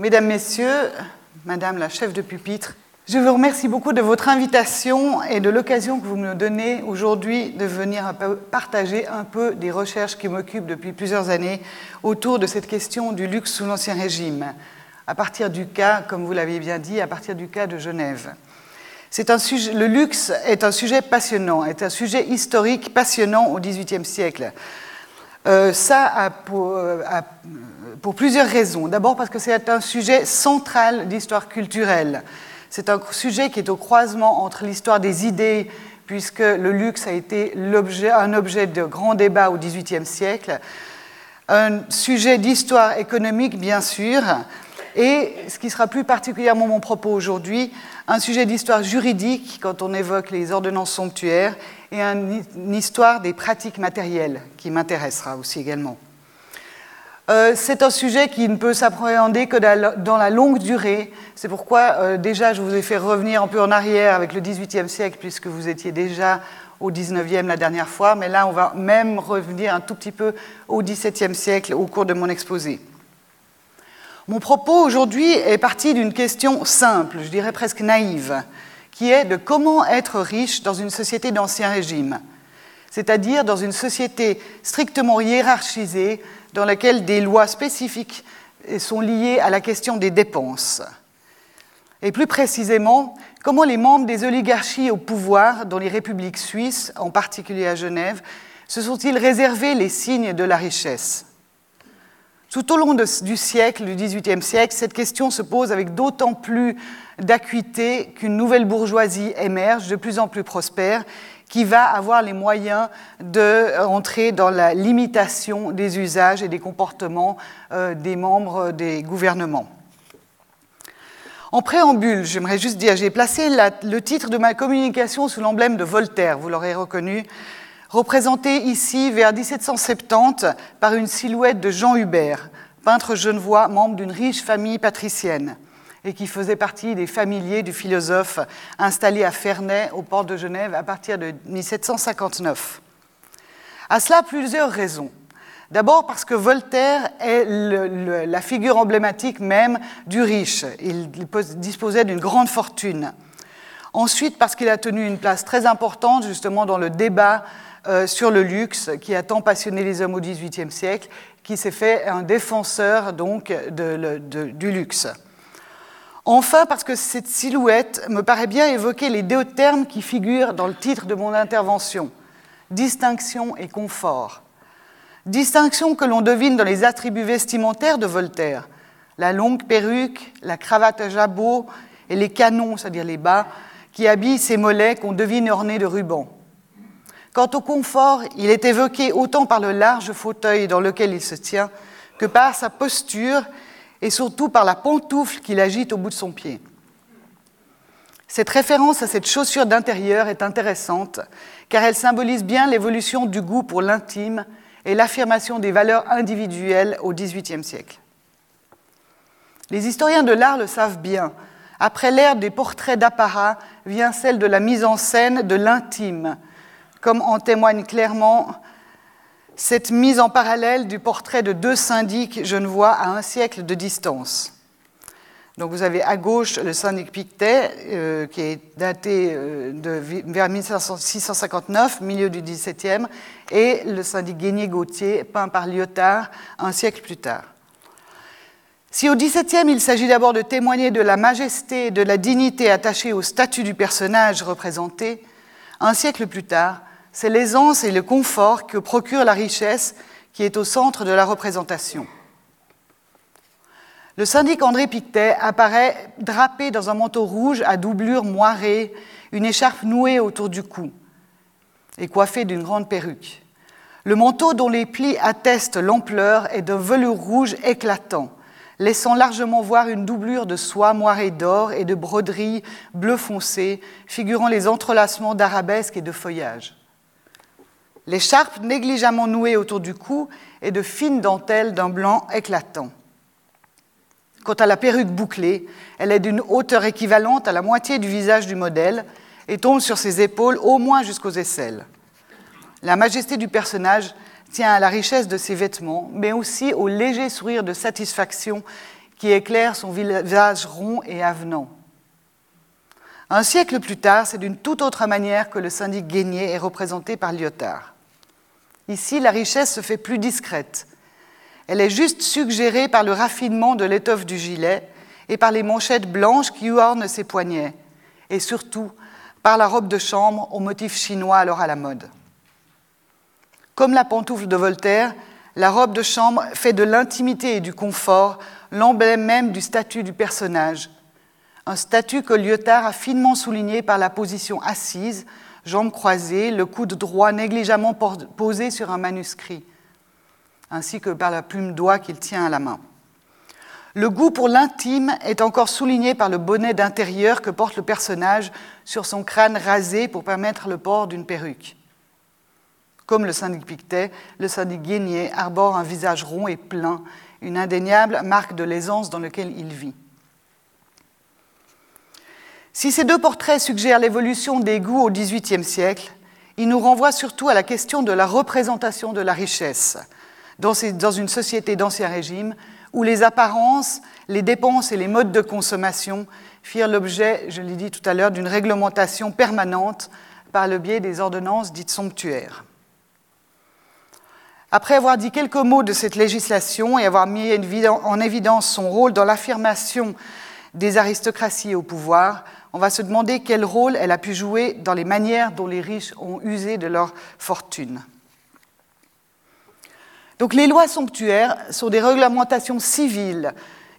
Mesdames, Messieurs, Madame la chef de pupitre, je vous remercie beaucoup de votre invitation et de l'occasion que vous me donnez aujourd'hui de venir partager un peu des recherches qui m'occupent depuis plusieurs années autour de cette question du luxe sous l'Ancien Régime, à partir du cas, comme vous l'avez bien dit, à partir du cas de Genève. Le luxe est un sujet passionnant, est un sujet historique passionnant au XVIIIe siècle. Euh, ça a euh, a pour, plusieurs raisons. D'abord parce que c'est un sujet central d'histoire culturelle. C'est un sujet qui est au croisement entre l'histoire des idées, puisque le luxe a été un objet de grand débat au XVIIIe siècle, un sujet d'histoire économique, bien sûr, et ce qui sera plus particulièrement mon propos aujourd'hui, un sujet d'histoire juridique quand on évoque les ordonnances somptuaires, et une histoire des pratiques matérielles qui m'intéressera aussi également. Euh, c'est un sujet qui ne peut s'appréhender que dans la longue durée. C'est pourquoi euh, déjà je vous ai fait revenir un peu en arrière avec le XVIIIe siècle, puisque vous étiez déjà au XIXe la dernière fois, mais là on va même revenir un tout petit peu au XVIIe siècle au cours de mon exposé. Mon propos aujourd'hui est parti d'une question simple, je dirais presque naïve, qui est de comment être riche dans une société d'ancien régime, c'est-à-dire dans une société strictement hiérarchisée dans laquelle des lois spécifiques sont liées à la question des dépenses. Et plus précisément, comment les membres des oligarchies au pouvoir dans les républiques suisses, en particulier à Genève, se sont-ils réservés les signes de la richesse? Tout au long du siècle, du XVIIIe siècle, cette question se pose avec d'autant plus d'acuité qu'une nouvelle bourgeoisie émerge, de plus en plus prospère, qui va avoir les moyens d'entrer dans la limitation des usages et des comportements euh, des membres des gouvernements. En préambule, j'aimerais juste dire, j'ai placé le titre de ma communication sous l'emblème de Voltaire, vous l'aurez reconnu, représenté ici vers 1770 par une silhouette de Jean Hubert, peintre genevois, membre d'une riche famille patricienne et qui faisait partie des familiers du philosophe installé à Ferney, au port de Genève, à partir de 1759. À cela, plusieurs raisons. D'abord parce que Voltaire est la figure emblématique même du riche. Il disposait d'une grande fortune. Ensuite, parce qu'il a tenu une place très importante justement dans le débat euh, sur le luxe qui a tant passionné les hommes au XVIIIe siècle, qui s'est fait un défenseur donc du luxe. Enfin, parce que cette silhouette me paraît bien évoquer les deux termes qui figurent dans le titre de mon intervention, distinction et confort. Distinction que l'on devine dans les attributs vestimentaires de Voltaire, la longue perruque, la cravate à jabot et les canons, c'est-à-dire les bas, qui habillent ses mollets qu'on devine ornés de rubans. Quant au confort, il est évoqué autant par le large fauteuil dans lequel il se tient que par sa posture et surtout par la pantoufle qu'il agite au bout de son pied. Cette référence à cette chaussure d'intérieur est intéressante car elle symbolise bien l'évolution du goût pour l'intime et l'affirmation des valeurs individuelles au XVIIIe siècle. Les historiens de l'art le savent bien. Après l'ère des portraits d'apparat vient celle de la mise en scène de l'intime, comme en témoigne clairement cette mise en parallèle du portrait de deux syndics genevois à un siècle de distance. Donc vous avez à gauche le syndic Pictet, euh, qui est daté euh, de, vers 1659, milieu du XVIIe, et le syndic Guénier-Gauthier, peint par Lyotard un siècle plus tard. Si au XVIIe, il s'agit d'abord de témoigner de la majesté et de la dignité attachée au statut du personnage représenté, un siècle plus tard, c'est l'aisance et le confort que procure la richesse qui est au centre de la représentation. Le syndic André Pictet apparaît drapé dans un manteau rouge à doublure moirée, une écharpe nouée autour du cou et coiffé d'une grande perruque. Le manteau dont les plis attestent l'ampleur est d'un velours rouge éclatant, laissant largement voir une doublure de soie moirée d'or et de broderies bleu foncé, figurant les entrelacements d'arabesques et de feuillages. L'écharpe négligemment nouée autour du cou est de fines dentelles d'un blanc éclatant. Quant à la perruque bouclée, elle est d'une hauteur équivalente à la moitié du visage du modèle et tombe sur ses épaules au moins jusqu'aux aisselles. La majesté du personnage tient à la richesse de ses vêtements, mais aussi au léger sourire de satisfaction qui éclaire son visage rond et avenant. Un siècle plus tard, c'est d'une toute autre manière que le syndic Guénier est représenté par Lyotard. Ici, la richesse se fait plus discrète. Elle est juste suggérée par le raffinement de l'étoffe du gilet et par les manchettes blanches qui ornent ses poignets, et surtout par la robe de chambre au motif chinois alors à la mode. Comme la pantoufle de Voltaire, la robe de chambre fait de l'intimité et du confort l'emblème même du statut du personnage, un statut que Lyotard a finement souligné par la position assise, jambes croisées, le coude droit négligemment posé sur un manuscrit, ainsi que par la plume d'oie qu'il tient à la main. Le goût pour l'intime est encore souligné par le bonnet d'intérieur que porte le personnage sur son crâne rasé pour permettre le port d'une perruque. Comme le syndic Pictet, le syndic Guénier arbore un visage rond et plein, une indéniable marque de l'aisance dans laquelle il vit. Si ces deux portraits suggèrent l'évolution des goûts au XVIIIe siècle, ils nous renvoient surtout à la question de la représentation de la richesse dans une société d'Ancien Régime où les apparences, les dépenses et les modes de consommation firent l'objet, je l'ai dit tout à l'heure, d'une réglementation permanente par le biais des ordonnances dites somptuaires. Après avoir dit quelques mots de cette législation et avoir mis en évidence son rôle dans l'affirmation des aristocraties au pouvoir, on va se demander quel rôle elle a pu jouer dans les manières dont les riches ont usé de leur fortune. Donc les lois somptuaires sont des réglementations civiles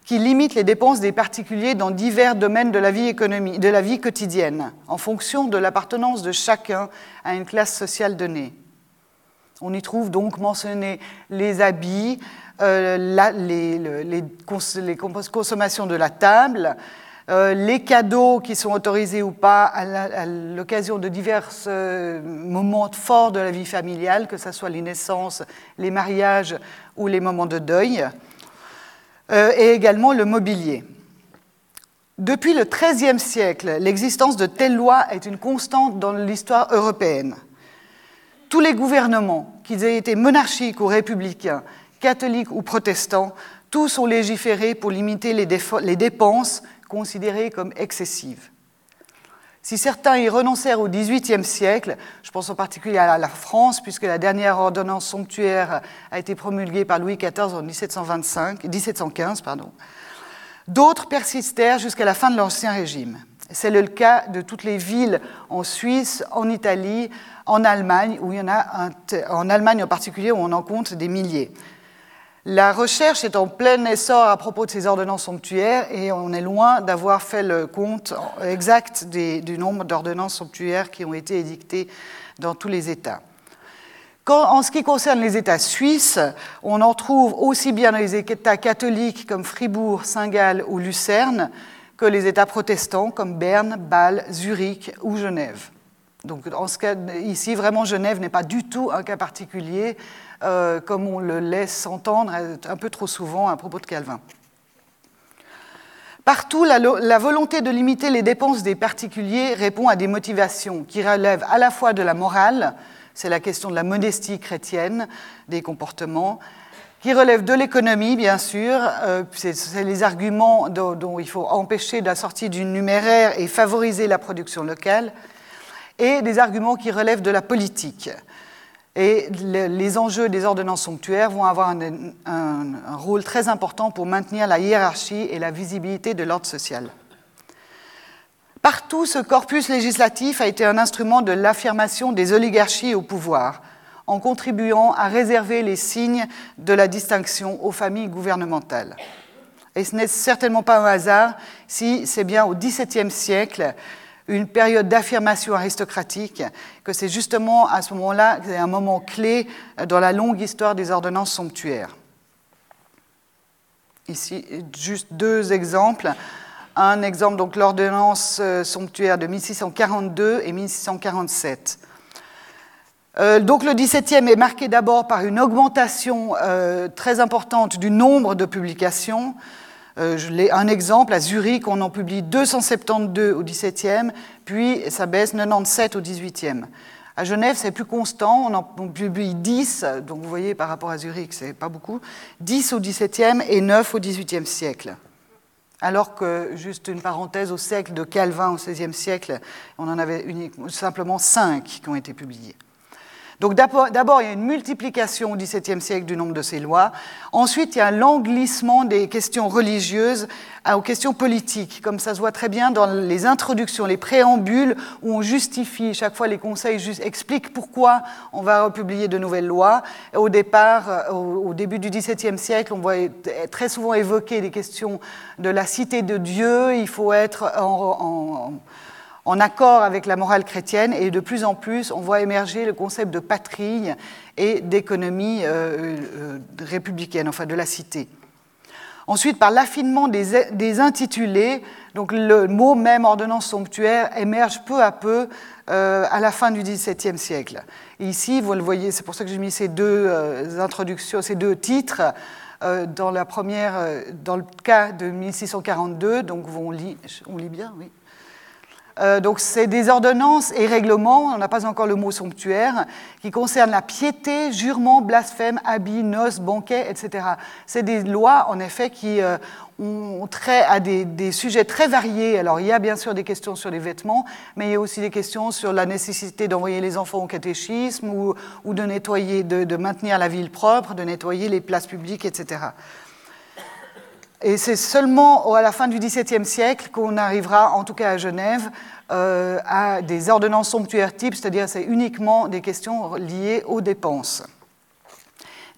qui limitent les dépenses des particuliers dans divers domaines de la vie, de la vie quotidienne, en fonction de l'appartenance de chacun à une classe sociale donnée. On y trouve donc mentionné les habits, euh, les, consommations de la table, euh, les cadeaux qui sont autorisés ou pas à l'occasion de divers euh, moments forts de la vie familiale, que ce soit les naissances, les mariages ou les moments de deuil, et également le mobilier. Depuis le XIIIe siècle, l'existence de telles lois est une constante dans l'histoire européenne tous les gouvernements, qu'ils aient été monarchiques ou républicains, catholiques ou protestants, tous ont légiféré pour limiter les, dépenses considérées comme excessives. Si certains y renoncèrent au XVIIIe siècle, je pense en particulier à la France, puisque la dernière ordonnance somptuaire a été promulguée par Louis XIV en 1725, 1715, d'autres persistèrent jusqu'à la fin de l'Ancien Régime. C'est le cas de toutes les villes en Suisse, en Italie, en Allemagne, où il y en a en Allemagne en particulier, où on en compte des milliers. La recherche est en plein essor à propos de ces ordonnances somptuaires et on est loin d'avoir fait le compte exact du nombre d'ordonnances somptuaires qui ont été édictées dans tous les États. en ce qui concerne les États suisses, on en trouve aussi bien dans les États catholiques comme Fribourg, Saint-Gall ou Lucerne que les États protestants comme Berne, Bâle, Zurich ou Genève. Donc en ce cas, ici, vraiment, Genève n'est pas du tout un cas particulier, euh, comme on le laisse entendre un peu trop souvent à propos de Calvin. Partout, la, volonté de limiter les dépenses des particuliers répond à des motivations qui relèvent à la fois de la morale, c'est la question de la modestie chrétienne, des comportements, qui relève de l'économie, bien sûr. Euh, c'est les arguments dont, il faut empêcher la sortie du numéraire et favoriser la production locale, et des arguments qui relèvent de la politique. Et les enjeux des ordonnances somptuaires vont avoir un, un rôle très important pour maintenir la hiérarchie et la visibilité de l'ordre social. Partout, ce corpus législatif a été un instrument de l'affirmation des oligarchies au pouvoir, en contribuant à réserver les signes de la distinction aux familles gouvernementales. Et ce n'est certainement pas un hasard si c'est bien au XVIIe siècle, une période d'affirmation aristocratique, que c'est justement à ce moment-là c'est un moment clé dans la longue histoire des ordonnances somptuaires. Ici, juste deux exemples. Un exemple, donc l'ordonnance euh, somptuaire de 1642 et 1647. Euh, donc le 17e est marqué d'abord par une augmentation euh, très importante du nombre de publications. Euh, un exemple, à Zurich, on en publie 272 au 17e, puis ça baisse 97 au 18e. À Genève, c'est plus constant, on en publie 10, donc vous voyez par rapport à Zurich, c'est pas beaucoup, 10 au 17e et 9 au 18e siècle. alors que, juste une parenthèse, au siècle de Calvin, au XVIe siècle, on en avait simplement cinq qui ont été publiés. Donc d'abord, il y a une multiplication au XVIIe siècle du nombre de ces lois. Ensuite, il y a un l'englissement des questions religieuses aux questions politiques, comme ça se voit très bien dans les introductions, les préambules, où on justifie, chaque fois les conseils expliquent pourquoi on va republier de nouvelles lois. Au départ, euh, au début du XVIIe siècle, on voit très souvent évoquer des questions de la cité de Dieu, il faut être en accord avec la morale chrétienne et de plus en plus on voit émerger le concept de patrie et d'économie euh, euh, républicaine, enfin de la cité. Ensuite, par l'affinement des, intitulés, donc le mot même ordonnance somptuaire émerge peu à peu euh, à la fin du XVIIe siècle. ici, vous le voyez, c'est pour ça que j'ai mis ces deux introductions, ces deux titres. dans la première, dans le cas de 1642, donc on lit, on lit bien, oui. Euh, donc c'est des ordonnances et règlements, on n'a pas encore le mot somptuaire, qui concernent la piété, jurement, blasphème, habit, noces, banquet, etc. C'est des lois, en effet, qui euh, ont trait à des, sujets très variés. Alors il y a bien sûr des questions sur les vêtements, mais il y a aussi des questions sur la nécessité d'envoyer les enfants au catéchisme ou, de nettoyer, de maintenir la ville propre, de nettoyer les places publiques, etc. Et c'est seulement à la fin du XVIIe siècle qu'on arrivera, en tout cas à Genève, euh, à des ordonnances somptuaires types, c'est-à-dire c'est uniquement des questions liées aux dépenses.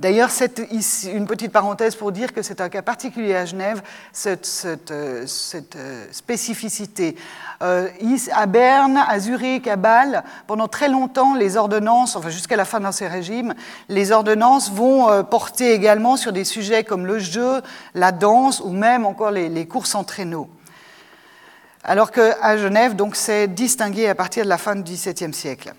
D'ailleurs, ici une petite parenthèse pour dire que c'est un cas particulier à Genève, cette, euh, euh, spécificité. Euh, à Berne, à Zurich, à Bâle, pendant très longtemps, les ordonnances, enfin jusqu'à la fin de ces régimes, les ordonnances vont porter également sur des sujets comme le jeu, la danse ou même encore les, les courses en traîneau. Alors qu'à Genève, donc, c'est distingué à partir de la fin du XVIIe siècle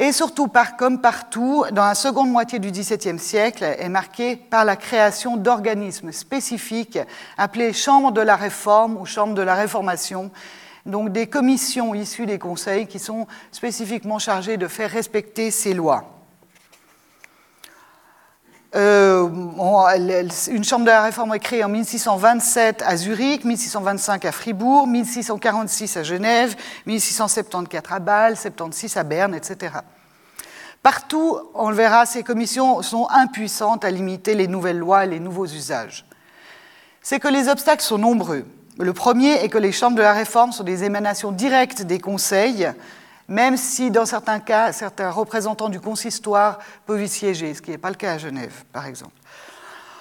et surtout, comme partout, dans la seconde moitié du XVIIe siècle, est marquée par la création d'organismes spécifiques appelés chambres de la réforme ou chambres de la réformation, donc des commissions issues des conseils qui sont spécifiquement chargées de faire respecter ces lois. Euh, une chambre de la réforme est créée en 1627 à Zurich, 1625 à Fribourg, 1646 à Genève, 1674 à Bâle, 76 à Berne, etc. Partout, on le verra, ces commissions sont impuissantes à limiter les nouvelles lois et les nouveaux usages. C'est que les obstacles sont nombreux. Le premier est que les chambres de la réforme sont des émanations directes des conseils, même si dans certains cas, certains représentants du consistoire peuvent y siéger, ce qui n'est pas le cas à Genève, par exemple.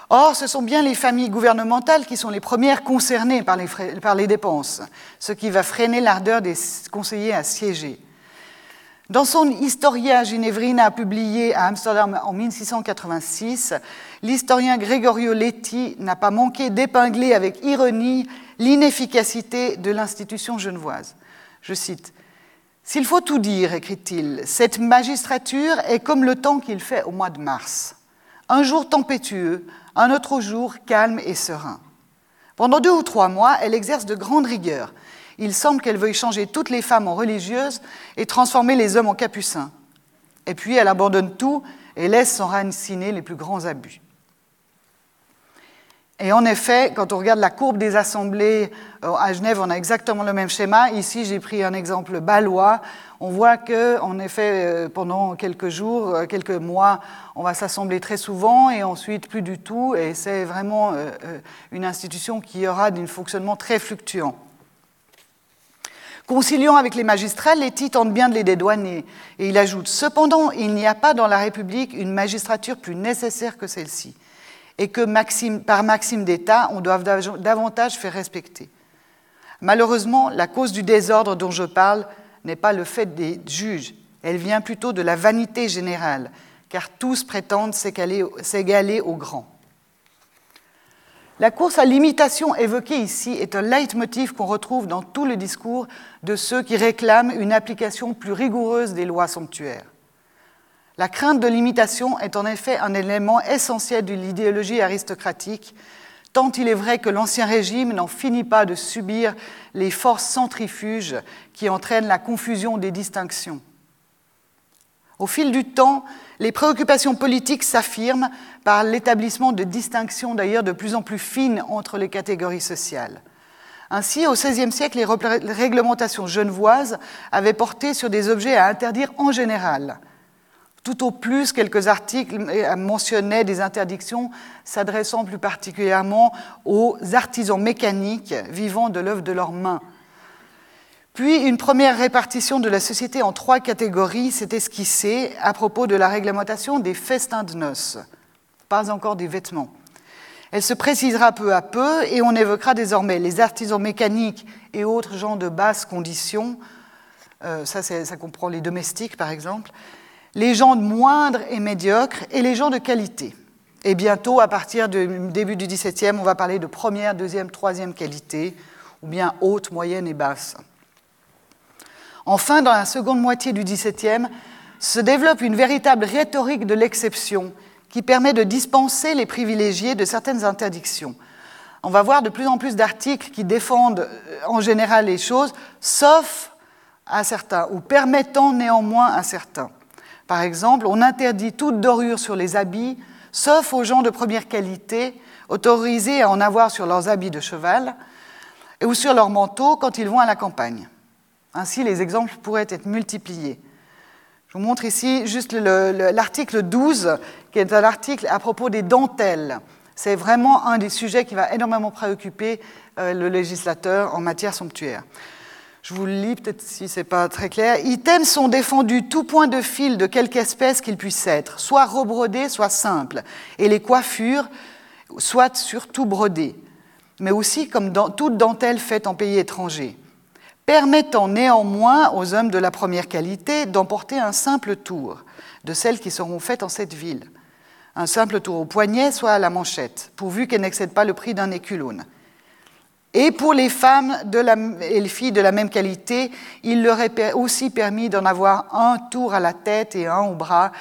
Or, ce sont bien les familles gouvernementales qui sont les premières concernées par les, dépenses, ce qui va freiner l'ardeur des conseillers à siéger. Dans son Historia Ginevrina publié à Amsterdam en 1686, l'historien Gregorio Letti n'a pas manqué d'épingler avec ironie l'inefficacité de l'institution genevoise. Je cite s'il faut tout dire, écrit-il, cette magistrature est comme le temps qu'il fait au mois de mars. Un jour tempétueux, un autre jour calme et serein. Pendant deux ou trois mois, elle exerce de grandes rigueurs. Il semble qu'elle veuille changer toutes les femmes en religieuses et transformer les hommes en capucins. Et puis elle abandonne tout et laisse s'enraciner les plus grands abus. Et en effet, quand on regarde la courbe des assemblées euh, à Genève, on a exactement le même schéma. Ici, j'ai pris un exemple balois. On voit que, en effet, euh, pendant quelques jours, euh, quelques mois, on va s'assembler très souvent et ensuite plus du tout. Et c'est vraiment une institution qui aura un fonctionnement très fluctuant. Conciliant avec les magistrats, Letty tente bien de les dédouaner. Et il ajoute Cependant, il n'y a pas dans la République une magistrature plus nécessaire que celle-ci et que par maxime d'État, on doit davantage faire respecter. Malheureusement, la cause du désordre dont je parle n'est pas le fait des juges, elle vient plutôt de la vanité générale, car tous prétendent s'égaler aux grands. La course à l'imitation évoquée ici est un leitmotiv qu'on retrouve dans tout le discours de ceux qui réclament une application plus rigoureuse des lois somptuaires. La crainte de l'imitation est en effet un élément essentiel de l'idéologie aristocratique, tant il est vrai que l'Ancien Régime n'en finit pas de subir les forces centrifuges qui entraînent la confusion des distinctions. Au fil du temps, les préoccupations politiques s'affirment par l'établissement de distinctions d'ailleurs de plus en plus fines entre les catégories sociales. Ainsi, au XVIe siècle, les réglementations genevoises avaient porté sur des objets à interdire en général. Tout au plus, quelques articles mentionnaient des interdictions s'adressant plus particulièrement aux artisans mécaniques vivant de l'œuvre de leurs mains. Puis une première répartition de la société en trois catégories s'est esquissée à propos de la réglementation des festins de noces, pas encore des vêtements. Elle se précisera peu à peu et on évoquera désormais les artisans mécaniques et autres gens de basse condition, euh, ça, ça comprend les domestiques par exemple, les gens de et médiocre et les gens de qualité. Et bientôt, à partir du début du XVIIe, on va parler de première, deuxième, troisième qualité, ou bien haute, moyenne et basse. Enfin, dans la seconde moitié du XVIIe, se développe une véritable rhétorique de l'exception qui permet de dispenser les privilégiés de certaines interdictions. On va voir de plus en plus d'articles qui défendent euh, en général les choses, sauf à certains, ou permettant néanmoins à certains. Par exemple, on interdit toute dorure sur les habits, sauf aux gens de première qualité, autorisés à en avoir sur leurs habits de cheval ou sur leurs manteaux quand ils vont à la campagne. Ainsi, les exemples pourraient être multipliés. Je vous montre ici juste l'article 12, qui est un article à propos des dentelles. C'est vraiment un des sujets qui va énormément préoccuper euh, le législateur en matière somptuaire. Je vous le lis, peut-être si ce n'est pas très clair. Items sont défendus tout point de fil de quelque espèce qu'il puisse être, soit rebrodé, soit simple, et les coiffures, soit surtout brodées, mais aussi comme toute dentelle faite en pays étranger, permettant néanmoins aux hommes de la première qualité d'emporter un simple tour de celles qui seront faites en cette ville. Un simple tour au poignet, soit à la manchette, pourvu qu'elle n'excède pas le prix d'un éculone et pour les femmes et les filles de la même qualité, il leur est aussi permis d'en avoir un tour à la tête et un au bras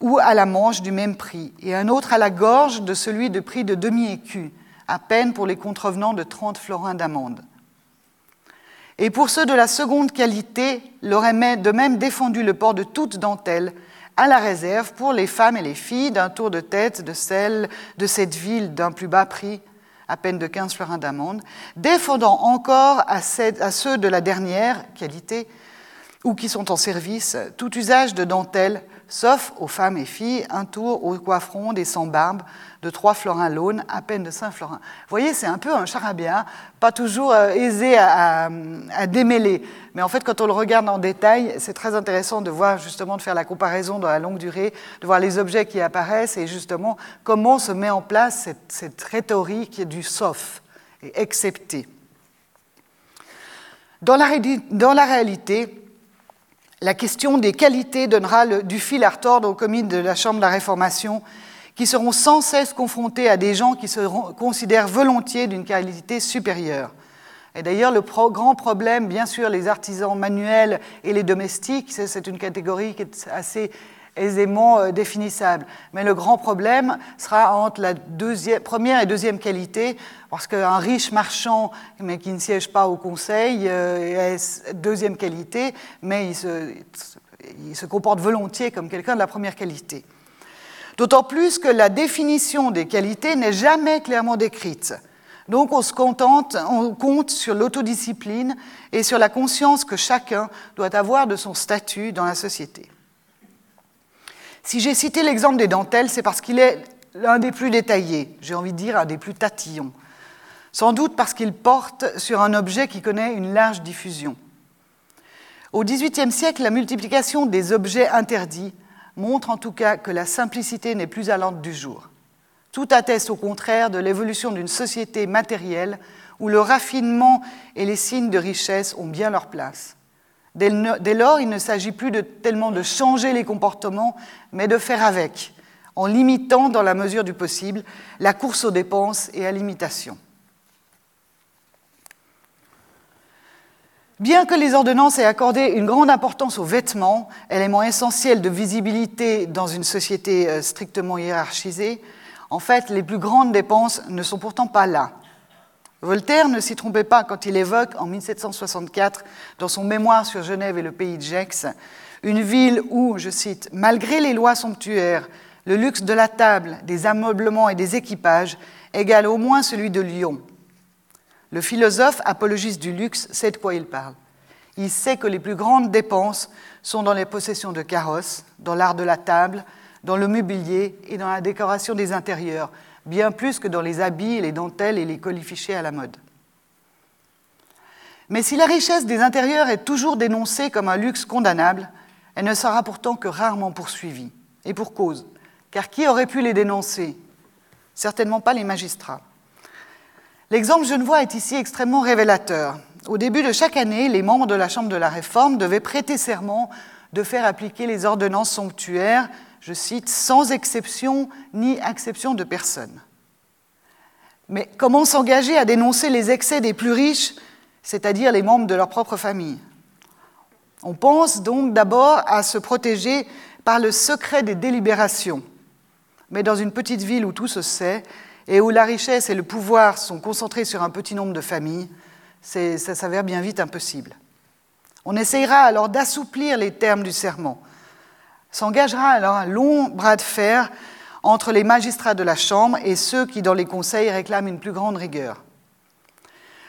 ou à la manche du même prix, et un autre à la gorge de celui de prix de demi-écu, à peine pour les contrevenants de 30 florins d'amende. Et pour ceux de la seconde qualité, l'aurait de même défendu le port de toute dentelle, à la réserve pour les femmes et les filles d'un tour de tête de celle de cette ville d'un plus bas prix à peine de 15 florins d'amende, défendant encore à, ceux de la dernière qualité ou qui sont en service tout usage de dentelle, sauf aux femmes et filles, un tour au coifferon des sans-barbes de 3 florins l'aune, à peine de 5 florins. Vous voyez, c'est un peu un charabia, pas toujours euh, aisé à, démêler. Mais en fait, quand on le regarde en détail, c'est très intéressant de voir justement, de faire la comparaison dans la longue durée, de voir les objets qui apparaissent et justement comment se met en place cette, rhétorique du sauf et la, dans la réalité, la question des qualités donnera du fil à retordre aux communes de la Chambre de la Réformation, qui seront sans cesse confrontés à des gens qui se considèrent volontiers d'une qualité supérieure. Et d'ailleurs, le grand problème, bien sûr, les artisans manuels et les domestiques, c'est une catégorie qui est assez aisément euh, définissable. Mais le grand problème sera entre la première et deuxième qualité, parce qu'un riche marchand, mais qui ne siège pas au conseil, euh, est deuxième qualité, mais il se, il se comporte volontiers comme quelqu'un de la première qualité. D'autant plus que la définition des qualités n'est jamais clairement décrite. Donc on se contente, on compte sur l'autodiscipline et sur la conscience que chacun doit avoir de son statut dans la société. Si j'ai cité l'exemple des dentelles, c'est parce qu'il est l'un des plus détaillés, j'ai envie de dire un des plus tatillons. Sans doute parce qu'il porte sur un objet qui connaît une large diffusion. Au XVIIIe siècle, la multiplication des objets interdits montre en tout cas que la simplicité n'est plus à l'ordre du jour. Tout atteste au contraire de l'évolution d'une société matérielle où le raffinement et les signes de richesse ont bien leur place. Dès lors, il ne s'agit plus tellement de changer les comportements, mais de faire avec, en limitant, dans la mesure du possible, la course aux dépenses et à l'imitation. Bien que les ordonnances aient accordé une grande importance aux vêtements, élément essentiel de visibilité dans une société euh, strictement hiérarchisée, en fait, les plus grandes dépenses ne sont pourtant pas là. Voltaire ne s'y trompait pas quand il évoque en 1764, dans son mémoire sur Genève et le pays de Gex, une ville où, je cite, malgré les lois somptuaires, le luxe de la table, des ameublements et des équipages égale au moins celui de Lyon. Le philosophe apologiste du luxe sait de quoi il parle. Il sait que les plus grandes dépenses sont dans les possessions de carrosses, dans l'art de la table, dans le mobilier et dans la décoration des intérieurs, bien plus que dans les habits, les dentelles et les colifichets à la mode. Mais si la richesse des intérieurs est toujours dénoncée comme un luxe condamnable, elle ne sera pourtant que rarement poursuivie. Et pour cause. Car qui aurait pu les dénoncer? Certainement pas les magistrats. L'exemple genevois est ici extrêmement révélateur. Au début de chaque année, les membres de la Chambre de la Réforme devaient prêter serment de faire appliquer les ordonnances somptuaires, je cite, sans exception ni acception de personne. Mais comment s'engager à dénoncer les excès des plus riches, c'est-à-dire les membres de leur propre famille? On pense donc d'abord à se protéger par le secret des délibérations. Mais dans une petite ville où tout se sait et où la richesse et le pouvoir sont concentrés sur un petit nombre de familles, ça s'avère bien vite impossible. On essayera alors d'assouplir les termes du serment. S'engagera alors un long bras de fer entre les magistrats de la Chambre et ceux qui, dans les conseils, réclament une plus grande rigueur.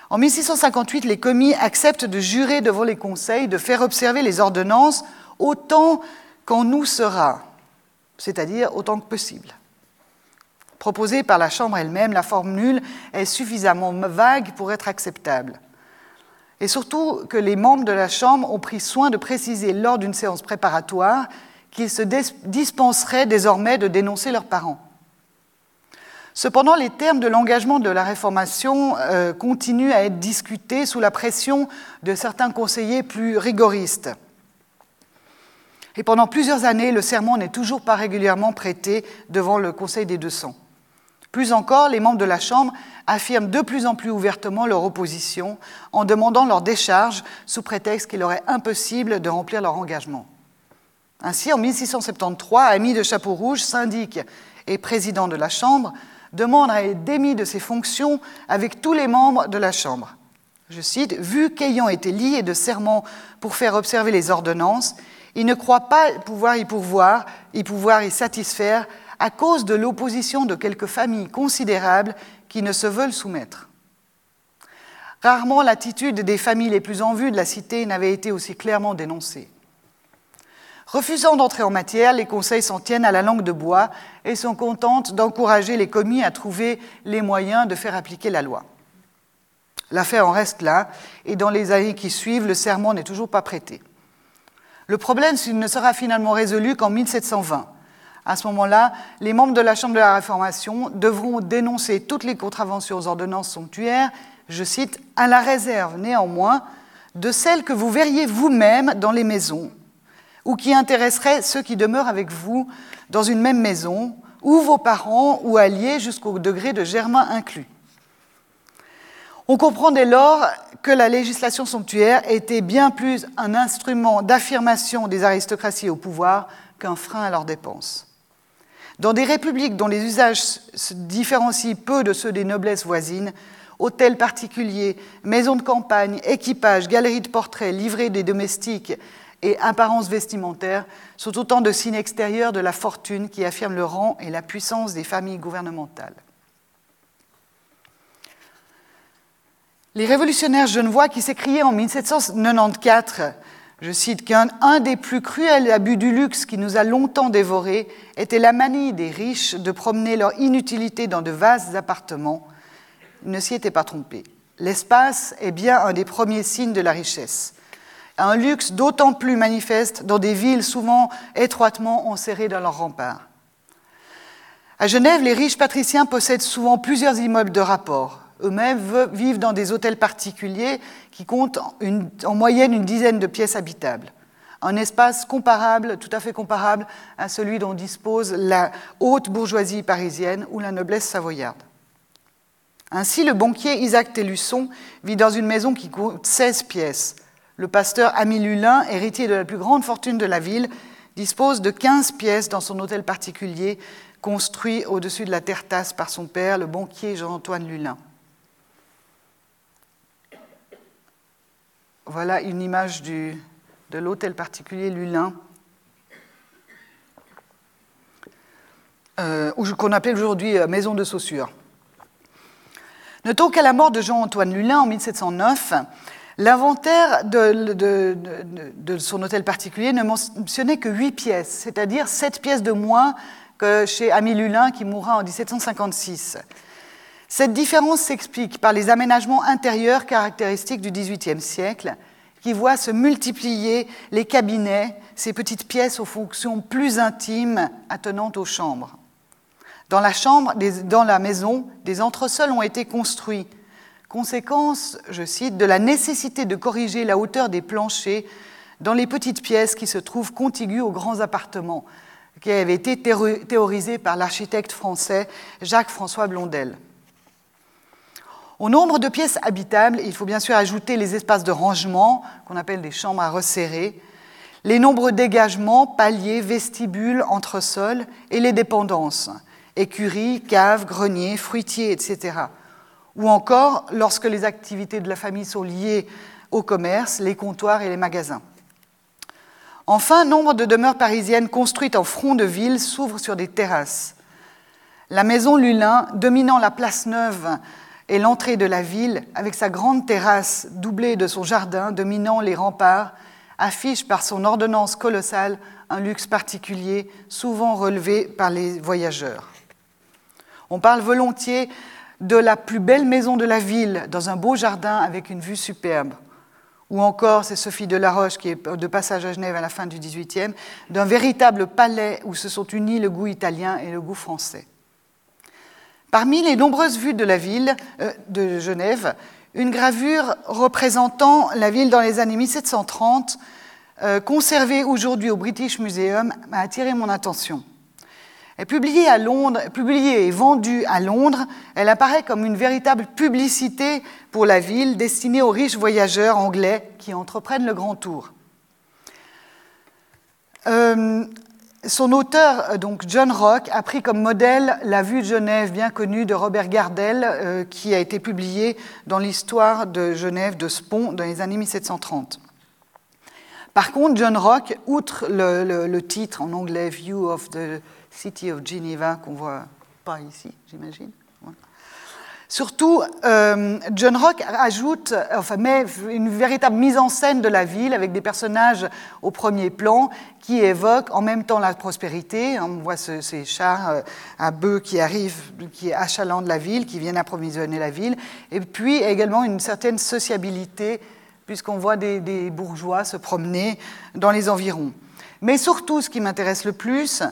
En 1658, les commis acceptent de jurer devant les conseils de faire observer les ordonnances autant qu'en nous sera, c'est-à-dire autant que possible. Proposée par la Chambre elle-même, la formule est suffisamment vague pour être acceptable. Et surtout que les membres de la Chambre ont pris soin de préciser lors d'une séance préparatoire qu'ils se dispenseraient désormais de dénoncer leurs parents. Cependant, les termes de l'engagement de la réformation euh, continuent à être discutés sous la pression de certains conseillers plus rigoristes. Et pendant plusieurs années, le serment n'est toujours pas régulièrement prêté devant le Conseil des 200. Plus encore, les membres de la Chambre affirment de plus en plus ouvertement leur opposition en demandant leur décharge sous prétexte qu'il leur est impossible de remplir leur engagement. Ainsi, en 1673, Ami de Chapeau Rouge, syndic et président de la Chambre, demande à être démis de ses fonctions avec tous les membres de la Chambre. Je cite, Vu qu'ayant été lié de serment pour faire observer les ordonnances, il ne croit pas pouvoir y pourvoir, y pouvoir y satisfaire à cause de l'opposition de quelques familles considérables qui ne se veulent soumettre. Rarement l'attitude des familles les plus en vue de la cité n'avait été aussi clairement dénoncée. Refusant d'entrer en matière, les conseils s'en tiennent à la langue de bois et sont contentes d'encourager les commis à trouver les moyens de faire appliquer la loi. L'affaire en reste là, et dans les années qui suivent, le serment n'est toujours pas prêté. Le problème ne sera finalement résolu qu'en 1720. À ce moment-là, les membres de la Chambre de la Réformation devront dénoncer toutes les contraventions aux ordonnances somptuaires, je cite, à la réserve néanmoins de celles que vous verriez vous-même dans les maisons, ou qui intéresseraient ceux qui demeurent avec vous dans une même maison, ou vos parents ou alliés jusqu'au degré de germain inclus. On comprend dès lors que la législation somptuaire était bien plus un instrument d'affirmation des aristocraties au pouvoir qu'un frein à leurs dépenses. Dans des républiques dont les usages se différencient peu de ceux des noblesses voisines, hôtels particuliers, maisons de campagne, équipages, galeries de portraits, livrées des domestiques et apparences vestimentaires sont autant de signes extérieurs de la fortune qui affirment le rang et la puissance des familles gouvernementales. Les révolutionnaires genevois qui s'écriaient en 1794, je cite, qu'un des plus cruels abus du luxe qui nous a longtemps dévorés était la manie des riches de promener leur inutilité dans de vastes appartements, ne s'y étaient pas trompés. L'espace est bien un des premiers signes de la richesse un luxe d'autant plus manifeste dans des villes souvent étroitement enserrées dans leurs remparts. À Genève, les riches patriciens possèdent souvent plusieurs immeubles de rapport. Eux-mêmes vivent dans des hôtels particuliers qui comptent en moyenne une dizaine de pièces habitables. Un espace comparable, tout à fait comparable à celui dont dispose la haute bourgeoisie parisienne ou la noblesse savoyarde. Ainsi, le banquier Isaac Tellusson vit dans une maison qui compte 16 pièces, le pasteur Ami Lulin, héritier de la plus grande fortune de la ville, dispose de 15 pièces dans son hôtel particulier, construit au-dessus de la terre-tasse par son père, le banquier Jean-Antoine Lulin. Voilà une image de l'hôtel particulier Lulin, euh, qu'on appelle aujourd'hui euh, maison de Saussure. Notons qu'à la mort de Jean-Antoine Lulin en 1709, l'inventaire de, son hôtel particulier ne mentionnait que huit pièces, c'est-à-dire sept pièces de moins que chez Ami Lulin qui mourra en 1756. Cette différence s'explique par les aménagements intérieurs caractéristiques du XVIIIe siècle, qui voient se multiplier les cabinets, ces petites pièces aux fonctions plus intimes attenantes aux chambres. Dans la chambre, dans la maison, des entresols ont été construits. Conséquence, je cite, de la nécessité de corriger la hauteur des planchers dans les petites pièces qui se trouvent contiguës aux grands appartements, qui avaient été théorisés par l'architecte français Jacques-François Blondel. Au nombre de pièces habitables, il faut bien sûr ajouter les espaces de rangement, qu'on appelle des chambres à resserrer, les nombreux dégagements, paliers, vestibules, entresols et les dépendances, écuries, caves, greniers, fruitiers, etc. Ou encore, lorsque les activités de la famille sont liées au commerce, les comptoirs et les magasins. Enfin, nombre de demeures parisiennes construites en front de ville s'ouvrent sur des terrasses. La maison Lulin, dominant la place Neuve et l'entrée de la ville, avec sa grande terrasse doublée de son jardin dominant les remparts, affiche par son ordonnance colossale un luxe particulier, souvent relevé par les voyageurs. On parle volontiers de la plus belle maison de la ville, dans un beau jardin avec une vue superbe. Ou encore, c'est Sophie Delaroche qui est de passage à Genève à la fin du XVIIIe, d'un véritable palais où se sont unis le goût italien et le goût français. Parmi les nombreuses vues de la ville euh, de Genève, une gravure représentant la ville dans les années 1730, euh, conservée aujourd'hui au British Museum, m'a attiré mon attention. Elle publiée à Londres, publiée et vendue à Londres, elle apparaît comme une véritable publicité pour la ville destinée aux riches voyageurs anglais qui entreprennent le grand tour. Euh, son auteur, euh, donc John Rock, a pris comme modèle la vue de Genève bien connue de Robert Gardel, euh, qui a été publiée dans l'histoire de Genève de Spon dans les années 1730. Par contre, John Rock, outre le, titre en anglais View of the City of Geneva, qu'on voit pas ici, j'imagine, Surtout, euh, John Rock ajoute, enfin, met une véritable mise en scène de la ville avec des personnages au premier plan qui évoquent en même temps la prospérité. On voit ces chars euh, à bœufs qui arrivent, qui achalandent la ville, qui viennent approvisionner la ville, et puis également une certaine sociabilité puisqu'on voit des, bourgeois se promener dans les environs. Mais surtout, ce qui m'intéresse le plus,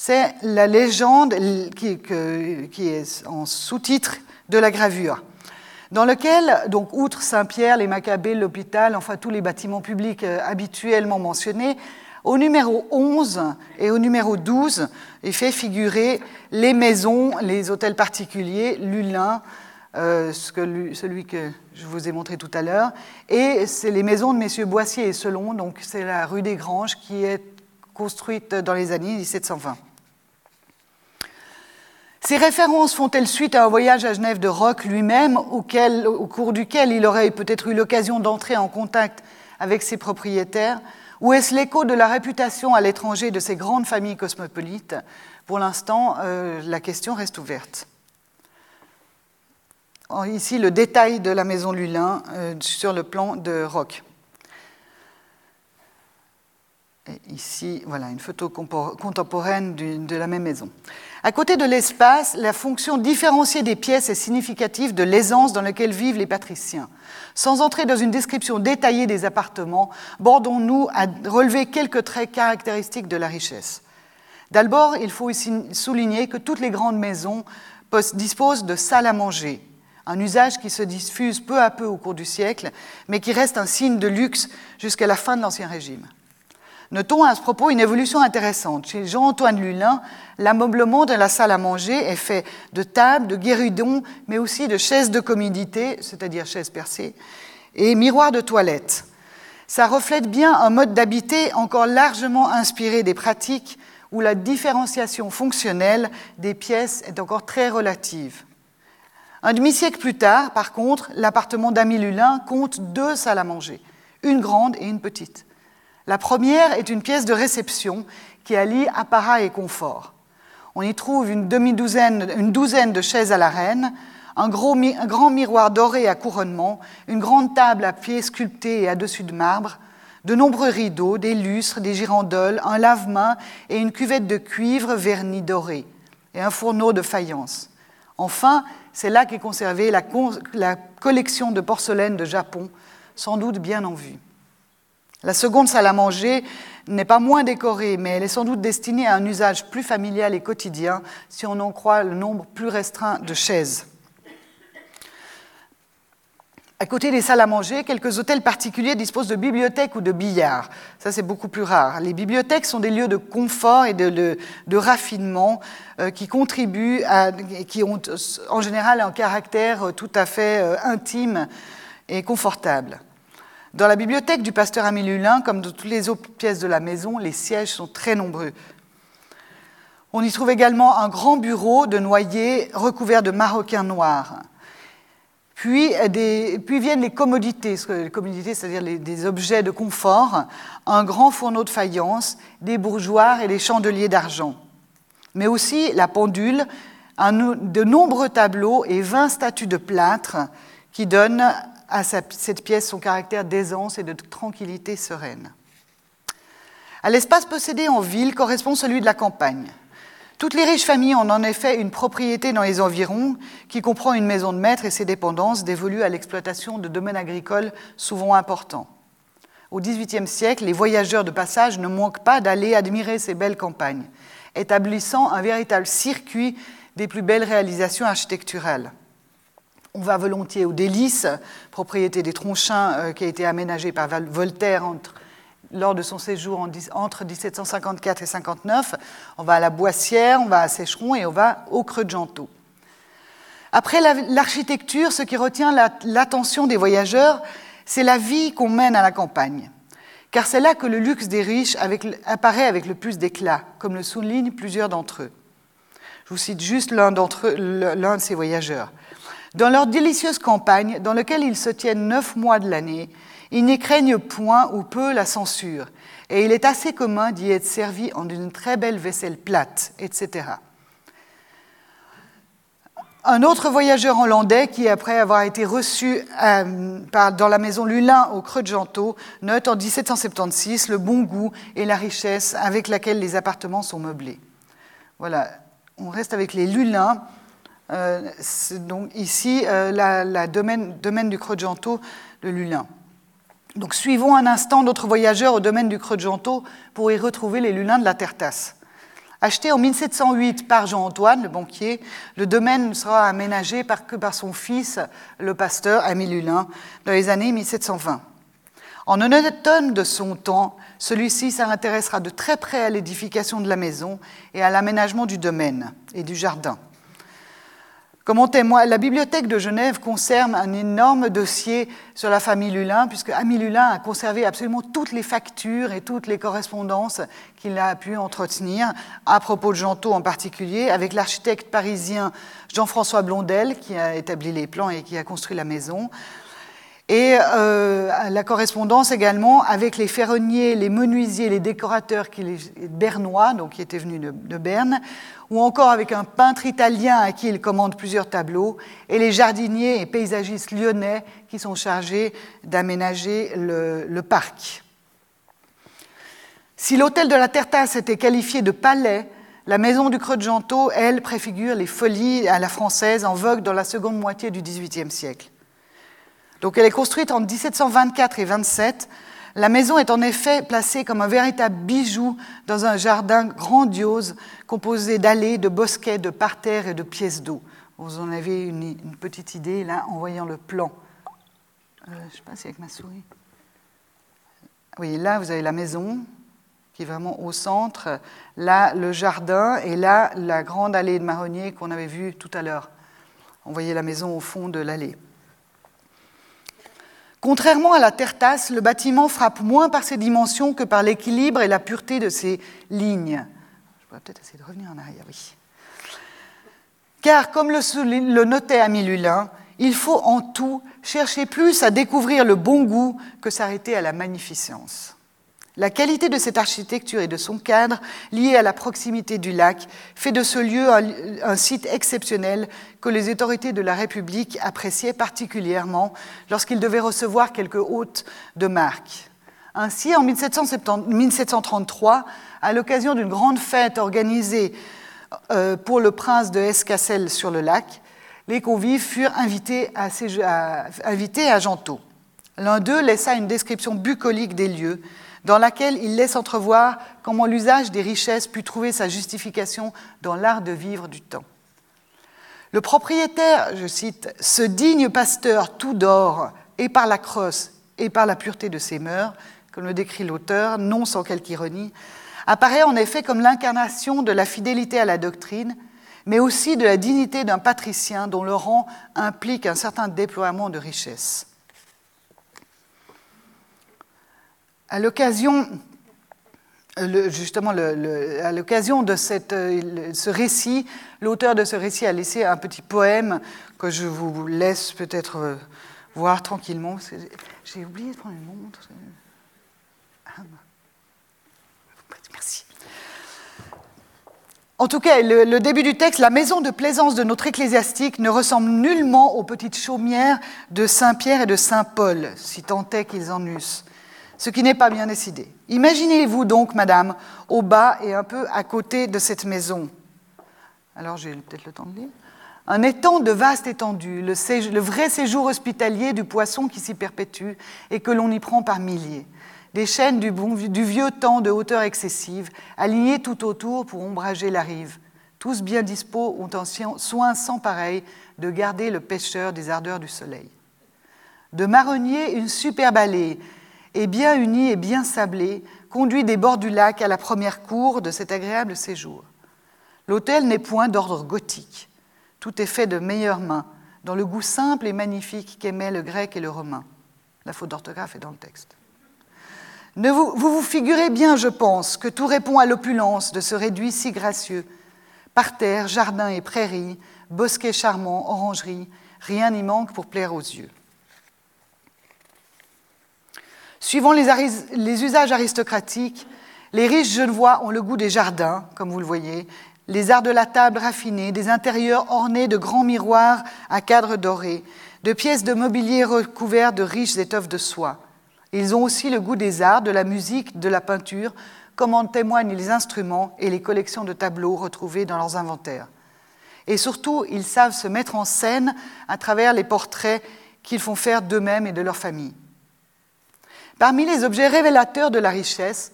c'est la légende qui, est en sous-titre de la gravure, dans lequel, donc, outre Saint-Pierre, les Maccabées, l'hôpital, enfin tous les bâtiments publics euh, habituellement mentionnés, au numéro 11 et au numéro 12 il fait figurer les maisons, les hôtels particuliers, Lulin, euh, celui que je vous ai montré tout à l'heure, et c'est les maisons de messieurs Boissier et Selon, donc c'est la rue des Granges qui est construite dans les années 1720. Ces références font-elles suite à un voyage à Genève de Rock lui-même, au cours duquel il aurait peut-être eu l'occasion d'entrer en contact avec ses propriétaires Ou est-ce l'écho de la réputation à l'étranger de ces grandes familles cosmopolites? Pour l'instant, euh, la question reste ouverte. Ici, le détail de la maison Lulin euh, sur le plan de Rock. ici, voilà, une photo contemporaine de la même maison. À côté de l'espace, la fonction différenciée des pièces est significative de l'aisance dans laquelle vivent les patriciens. Sans entrer dans une description détaillée des appartements, bordons-nous à relever quelques traits caractéristiques de la richesse. D'abord, il faut souligner que toutes les grandes maisons disposent de salles à manger, un usage qui se diffuse peu à peu au cours du siècle, mais qui reste un signe de luxe jusqu'à la fin de l'Ancien Régime. Notons à ce propos une évolution intéressante. Chez Jean-Antoine Lulin, l'ameublement de la salle à manger est fait de tables, de guéridons, mais aussi de chaises de commodité, c'est-à-dire chaises percées, et miroirs de toilette. Ça reflète bien un mode d'habiter encore largement inspiré des pratiques où la différenciation fonctionnelle des pièces est encore très relative. Un demi-siècle plus tard, par contre, l'appartement d'Ami Lulin compte deux salles à manger, une grande et une petite. La première est une pièce de réception qui allie apparat et confort. On y trouve une demi-douzaine, une douzaine de chaises à la reine, un, grand miroir doré à couronnement, une grande table à pieds sculptés et à dessus de marbre, de nombreux rideaux, des lustres, des girandoles, un lave-main et une cuvette de cuivre verni doré, et un fourneau de faïence. Enfin, c'est là qu'est conservée la, la, collection de porcelaine de Japon, sans doute bien en vue. La seconde salle à manger n'est pas moins décorée, mais elle est sans doute destinée à un usage plus familial et quotidien, si on en croit le nombre plus restreint de chaises. À côté des salles à manger, quelques hôtels particuliers disposent de bibliothèques ou de billards. Ça, c'est beaucoup plus rare. Les bibliothèques sont des lieux de confort et de, raffinement euh, qui contribuent à, qui ont en général un caractère tout à fait euh, intime et confortable. Dans la bibliothèque du pasteur Amélie Lulin, comme dans toutes les autres pièces de la maison, les sièges sont très nombreux. On y trouve également un grand bureau de noyer recouvert de maroquin noir. Puis, viennent les commodités, c'est-à-dire des objets de confort, un grand fourneau de faïence, des bourgeoirs et des chandeliers d'argent. Mais aussi la pendule, de nombreux tableaux et 20 statues de plâtre qui donnent à cette pièce son caractère d'aisance et de tranquillité sereine. À l'espace possédé en ville correspond celui de la campagne. Toutes les riches familles ont en effet une propriété dans les environs qui comprend une maison de maître et ses dépendances dévolues à l'exploitation de domaines agricoles souvent importants. Au XVIIIe siècle, les voyageurs de passage ne manquent pas d'aller admirer ces belles campagnes, établissant un véritable circuit des plus belles réalisations architecturales. On va volontiers aux Délices, propriété des Tronchins euh, qui a été aménagée par Voltaire lors de son séjour entre 1754 et 59. On va à la Boissière, on va à Sécheron et on va au Creux de Gentot. Après l'architecture, ce qui retient l'attention des voyageurs, c'est la vie qu'on mène à la campagne. Car c'est là que le luxe des riches apparaît avec le plus d'éclat, comme le soulignent plusieurs d'entre eux. Je vous cite juste l'un de ces voyageurs. Dans leur délicieuse campagne, dans laquelle ils se tiennent neuf mois de l'année, ils n'y craignent point ou peu la censure, et il est assez commun d'y être servi en une très belle vaisselle plate, etc. Un autre voyageur hollandais qui, après avoir été reçu euh, dans la maison Lulin au Creux de Gentot, note en 1776 le bon goût et la richesse avec laquelle les appartements sont meublés. Voilà, on reste avec les Lulins. Euh, donc ici, euh, la, domaine, du Creux de Lulin. Donc suivons un instant notre voyageur au domaine du Creux de Gentot pour y retrouver les lulins de la Tertasse. Acheté en 1708 par Jean-Antoine, le banquier, le domaine sera aménagé par, que par son fils, le pasteur Ami Lulin, dans les années 1720. En automne de son temps, celui-ci s'intéressera de très près à l'édification de la maison et à l'aménagement du domaine et du jardin. Comme en témoigne, la bibliothèque de Genève conserve un énorme dossier sur la famille Lulin, puisque Ami Lulin a conservé absolument toutes les factures et toutes les correspondances qu'il a pu entretenir, à propos de Gentot en particulier, avec l'architecte parisien Jean-François Blondel, qui a établi les plans et qui a construit la maison, et euh, la correspondance également avec les ferronniers, les menuisiers, les décorateurs qui, bernois, donc qui étaient venus de, de, Berne, ou encore avec un peintre italien à qui il commande plusieurs tableaux, et les jardiniers et paysagistes lyonnais qui sont chargés d'aménager le, le, parc. Si l'hôtel de la Tertasse était qualifié de palais, la maison du Creux de Gentot, elle, préfigure les folies à la française en vogue dans la seconde moitié du XVIIIe siècle. Donc elle est construite en 1724 et 27. La maison est en effet placée comme un véritable bijou dans un jardin grandiose composé d'allées, de bosquets, de parterres et de pièces d'eau. Vous en avez une, petite idée là en voyant le plan. Euh, je ne sais pas si avec ma souris. Oui, là vous avez la maison qui est vraiment au centre, là le jardin et là la grande allée de marronniers qu'on avait vue tout à l'heure. On voyait la maison au fond de l'allée. Contrairement à la terre-tasse, le bâtiment frappe moins par ses dimensions que par l'équilibre et la pureté de ses lignes. Je pourrais peut-être essayer de revenir en arrière, oui. Car, comme le, notait Ami Lulin, il faut en tout chercher plus à découvrir le bon goût que s'arrêter à la magnificence. La qualité de cette architecture et de son cadre, lié à la proximité du lac, fait de ce lieu un, site exceptionnel que les autorités de la République appréciaient particulièrement lorsqu'ils devaient recevoir quelques hôtes de marque. Ainsi, en 1733, à l'occasion d'une grande fête organisée euh, pour le prince de Escassel sur le lac, les convives furent invités à, à Gentot. L'un d'eux laissa une description bucolique des lieux, dans laquelle il laisse entrevoir comment l'usage des richesses put trouver sa justification dans l'art de vivre du temps. Le propriétaire, je cite, ce digne pasteur tout d'or, et par la crosse et par la pureté de ses mœurs, comme le décrit l'auteur, non sans quelque ironie, apparaît en effet comme l'incarnation de la fidélité à la doctrine, mais aussi de la dignité d'un patricien dont le rang implique un certain déploiement de richesses. À l'occasion, justement, à l'occasion de euh, ce récit, l'auteur de ce récit a laissé un petit poème que je vous laisse peut-être euh, voir tranquillement. J'ai oublié de prendre une montre. Ah, merci. En tout cas, le, le, début du texte, la maison de plaisance de notre ecclésiastique ne ressemble nullement aux petites chaumières de Saint-Pierre et de Saint-Paul, si tant est qu'ils en eussent ce qui n'est pas bien décidé. Imaginez-vous donc, madame, au bas et un peu à côté de cette maison. Alors j'ai peut-être le temps de lire. Un étang de vaste étendue, le, vrai séjour hospitalier du poisson qui s'y perpétue et que l'on y prend par milliers. Des chaînes du, du vieux temps de hauteur excessive, alignées tout autour pour ombrager la rive. Tous bien dispos ont un soin sans pareil de garder le pêcheur des ardeurs du soleil. De marronnier, une superbe allée, et bien uni et bien sablé, conduit des bords du lac à la première cour de cet agréable séjour. L'hôtel n'est point d'ordre gothique. Tout est fait de meilleures mains, dans le goût simple et magnifique qu'aimaient le grec et le romain. La faute d'orthographe est dans le texte. vous, vous vous figurez bien, je pense, que tout répond à l'opulence de ce réduit si gracieux. Parterre, jardin et prairies, bosquets charmants, orangeries, rien n'y manque pour plaire aux yeux. Suivant les, usages aristocratiques, les riches genevois ont le goût des jardins, comme vous le voyez, les arts de la table raffinés, des intérieurs ornés de grands miroirs à cadres dorés, de pièces de mobilier recouvertes de riches étoffes de soie. Ils ont aussi le goût des arts, de la musique, de la peinture, comme en témoignent les instruments et les collections de tableaux retrouvés dans leurs inventaires. Et surtout, ils savent se mettre en scène à travers les portraits qu'ils font faire d'eux-mêmes et de leur famille. Parmi les objets révélateurs de la richesse,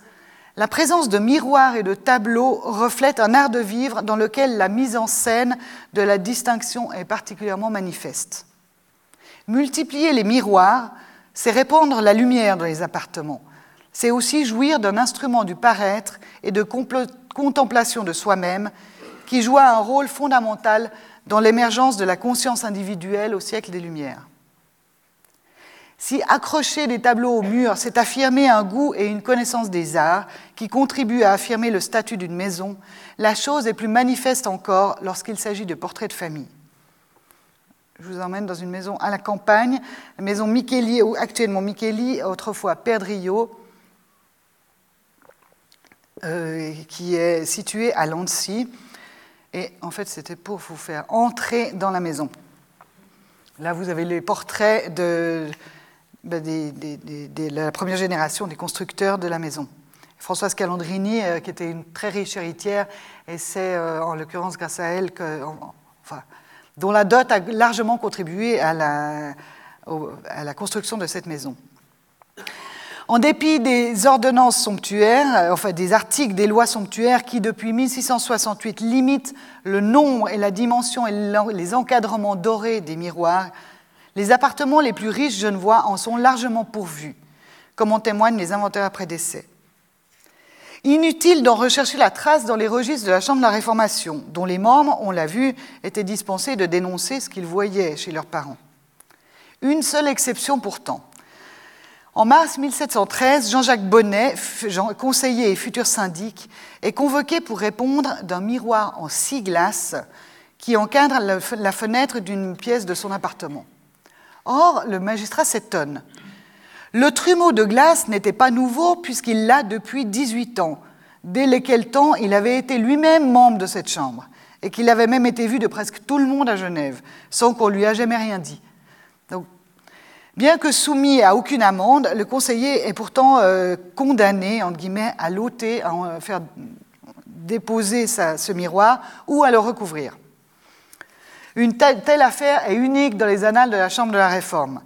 la présence de miroirs et de tableaux reflète un art de vivre dans lequel la mise en scène de la distinction est particulièrement manifeste. Multiplier les miroirs, c'est répandre la lumière dans les appartements. C'est aussi jouir d'un instrument du paraître et de contemplation de soi-même qui joua un rôle fondamental dans l'émergence de la conscience individuelle au siècle des Lumières. Si accrocher des tableaux au mur, c'est affirmer un goût et une connaissance des arts qui contribuent à affirmer le statut d'une maison, la chose est plus manifeste encore lorsqu'il s'agit de portraits de famille. Je vous emmène dans une maison à la campagne, la maison Micheli, ou actuellement Micheli, autrefois Perdrio, euh, qui est située à Lancy. Et en fait, c'était pour vous faire entrer dans la maison. Là, vous avez les portraits de, ben, la première génération des constructeurs de la maison. Françoise Calandrini, euh, qui était une très riche héritière, et c'est euh, en l'occurrence grâce à elle dont la dot a largement contribué à la, à la construction de cette maison. En dépit des ordonnances somptuaires, euh, enfin des articles des lois somptuaires qui, depuis 1668, limitent le nombre et la dimension et les encadrements dorés des miroirs, les appartements les plus riches genevois en sont largement pourvus, comme en témoignent les inventaires après décès. Inutile d'en rechercher la trace dans les registres de la Chambre de la Réformation, dont les membres, on l'a vu, étaient dispensés de dénoncer ce qu'ils voyaient chez leurs parents. Une seule exception pourtant. En mars 1713, Jean-Jacques Bonnet, conseiller et futur syndic, est convoqué pour répondre d'un miroir en six glaces qui encadre la fenêtre d'une pièce de son appartement. Or, le magistrat s'étonne. Le trumeau de glace n'était pas nouveau puisqu'il l'a depuis 18 ans, dès lequel temps il avait été lui-même membre de cette chambre et qu'il avait même été vu de presque tout le monde à Genève, sans qu'on lui ait jamais rien dit. Bien que soumis à aucune amende, le conseiller est pourtant euh, condamné, entre guillemets, à l'ôter, à faire déposer ce miroir ou à le recouvrir. Une telle affaire est unique dans les annales de la Chambre de la Réforme.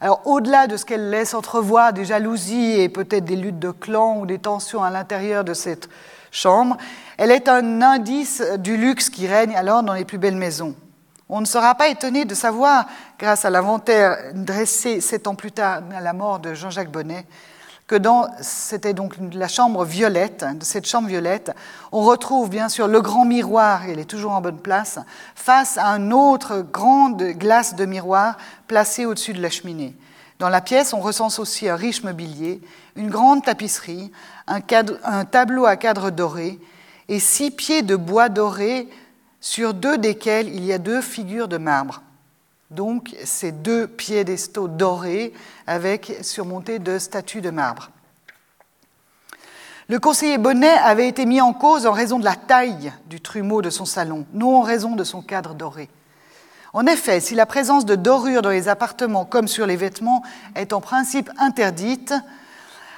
Alors, au-delà de ce qu'elle laisse entrevoir, des jalousies et peut-être des luttes de clans ou des tensions à l'intérieur de cette chambre, elle est un indice du luxe qui règne alors dans les plus belles maisons. On ne sera pas étonné de savoir, grâce à l'inventaire dressé sept ans plus tard à la mort de Jean-Jacques Bonnet, c'était donc la chambre violette, de cette chambre violette, on retrouve bien sûr le grand miroir, il est toujours en bonne place, face à un autre grande glace de miroir placée au-dessus de la cheminée. Dans la pièce, on recense aussi un riche mobilier, une grande tapisserie, un, un tableau à cadre doré et six pieds de bois doré sur deux desquels il y a deux figures de marbre. Donc, ces deux piédestaux dorés avec surmontés de statues de marbre. Le conseiller Bonnet avait été mis en cause en raison de la taille du trumeau de son salon, non en raison de son cadre doré. En effet, si la présence de dorures dans les appartements comme sur les vêtements est en principe interdite,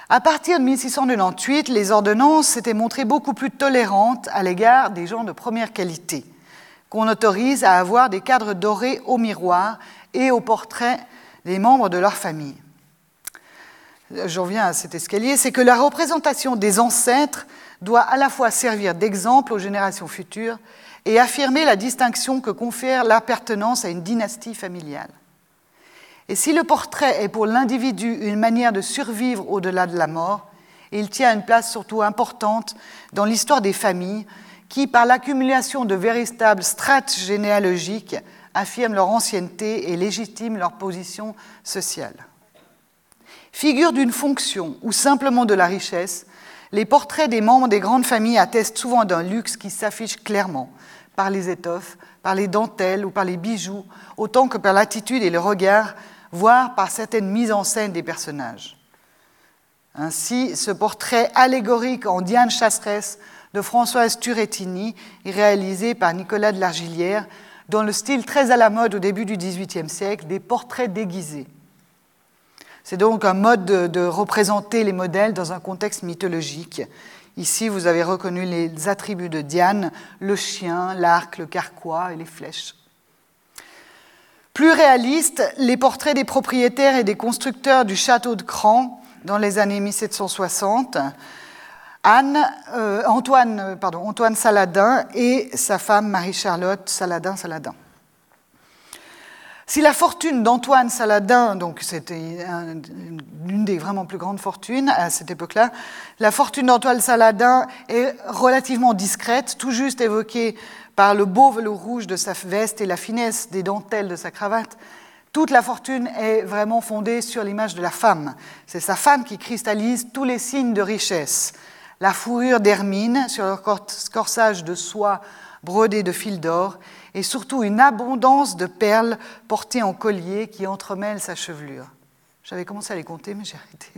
à partir de 1698, les ordonnances s'étaient montrées beaucoup plus tolérantes à l'égard des gens de première qualité qu'on autorise à avoir des cadres dorés au miroir et au portrait des membres de leur famille. Je reviens à cet escalier, c'est que la représentation des ancêtres doit à la fois servir d'exemple aux générations futures et affirmer la distinction que confère l'appartenance à une dynastie familiale. Et si le portrait est pour l'individu une manière de survivre au-delà de la mort, il tient une place surtout importante dans l'histoire des familles, qui, par l'accumulation de véritables strates généalogiques, affirment leur ancienneté et légitiment leur position sociale. Figure d'une fonction ou simplement de la richesse, les portraits des membres des grandes familles attestent souvent d'un luxe qui s'affiche clairement par les étoffes, par les dentelles ou par les bijoux, autant que par l'attitude et le regard, voire par certaines mises en scène des personnages. Ainsi, ce portrait allégorique en Diane Chasseresse de Françoise Turettini, réalisé par Nicolas de l'Argilière, dans le style très à la mode au début du XVIIIe siècle, des portraits déguisés. C'est donc un mode de, représenter les modèles dans un contexte mythologique. Ici, vous avez reconnu les attributs de Diane, le chien, l'arc, le carquois et les flèches. Plus réalistes, les portraits des propriétaires et des constructeurs du château de Cran dans les années 1760 Anne, euh, Antoine, euh, pardon, Antoine Saladin et sa femme Marie-Charlotte Saladin-Saladin. Si la fortune d'Antoine Saladin, donc c'était une des vraiment plus grandes fortunes à cette époque-là, la fortune d'Antoine Saladin est relativement discrète, tout juste évoquée par le beau velours rouge de sa veste et la finesse des dentelles de sa cravate. Toute la fortune est vraiment fondée sur l'image de la femme. C'est sa femme qui cristallise tous les signes de richesse la fourrure d'hermine sur leur corsage de soie brodé de fils d'or, et surtout une abondance de perles portées en collier qui entremêlent sa chevelure. J'avais commencé à les compter, mais j'ai arrêté.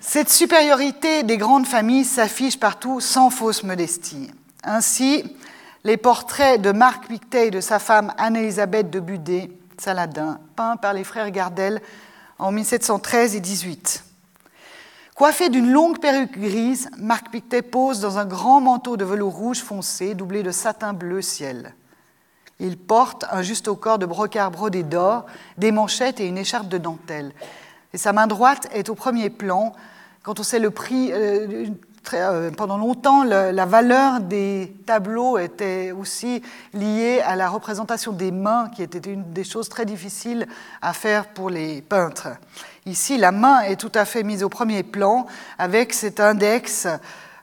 Cette supériorité des grandes familles s'affiche partout sans fausse modestie. Ainsi, les portraits de Marc Pictet et de sa femme Anne-Elisabeth de Budé, Saladin, peints par les frères Gardel en 1713 et 18. Coiffé d'une longue perruque grise, Marc Pictet pose dans un grand manteau de velours rouge foncé doublé de satin bleu ciel. Il porte un juste au corps de brocart brodé d'or, des manchettes et une écharpe de dentelle. Et sa main droite est au premier plan. Quand on sait le prix, euh, euh, pendant longtemps, la valeur des tableaux était aussi liée à la représentation des mains, qui était une des choses très difficiles à faire pour les peintres. Ici, la main est tout à fait mise au premier plan avec cet index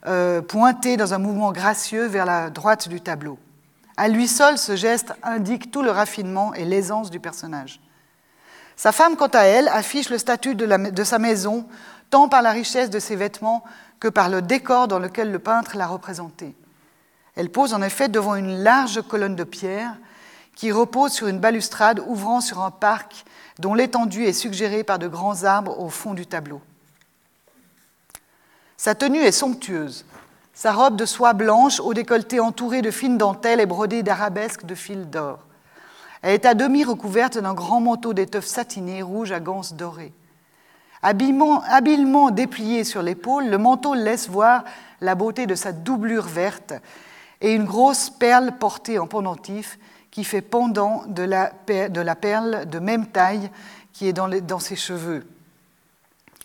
euh, pointé dans un mouvement gracieux vers la droite du tableau. À lui seul, ce geste indique tout le raffinement et l'aisance du personnage. Sa femme, quant à elle, affiche le statut de, de sa maison, tant par la richesse de ses vêtements que par le décor dans lequel le peintre l'a représenté. Elle pose en effet devant une large colonne de pierre qui repose sur une balustrade ouvrant sur un parc dont l'étendue est suggérée par de grands arbres au fond du tableau. Sa tenue est somptueuse. Sa robe de soie blanche au décolleté entouré de fines dentelles et brodée d'arabesques de fils d'or. Elle est à demi recouverte d'un grand manteau d'étoffe satinée rouge à ganses dorées. Habilement, déplié sur l'épaule, le manteau laisse voir la beauté de sa doublure verte et une grosse perle portée en pendentif qui fait pendant de la, perle de même taille qui est dans, ses cheveux.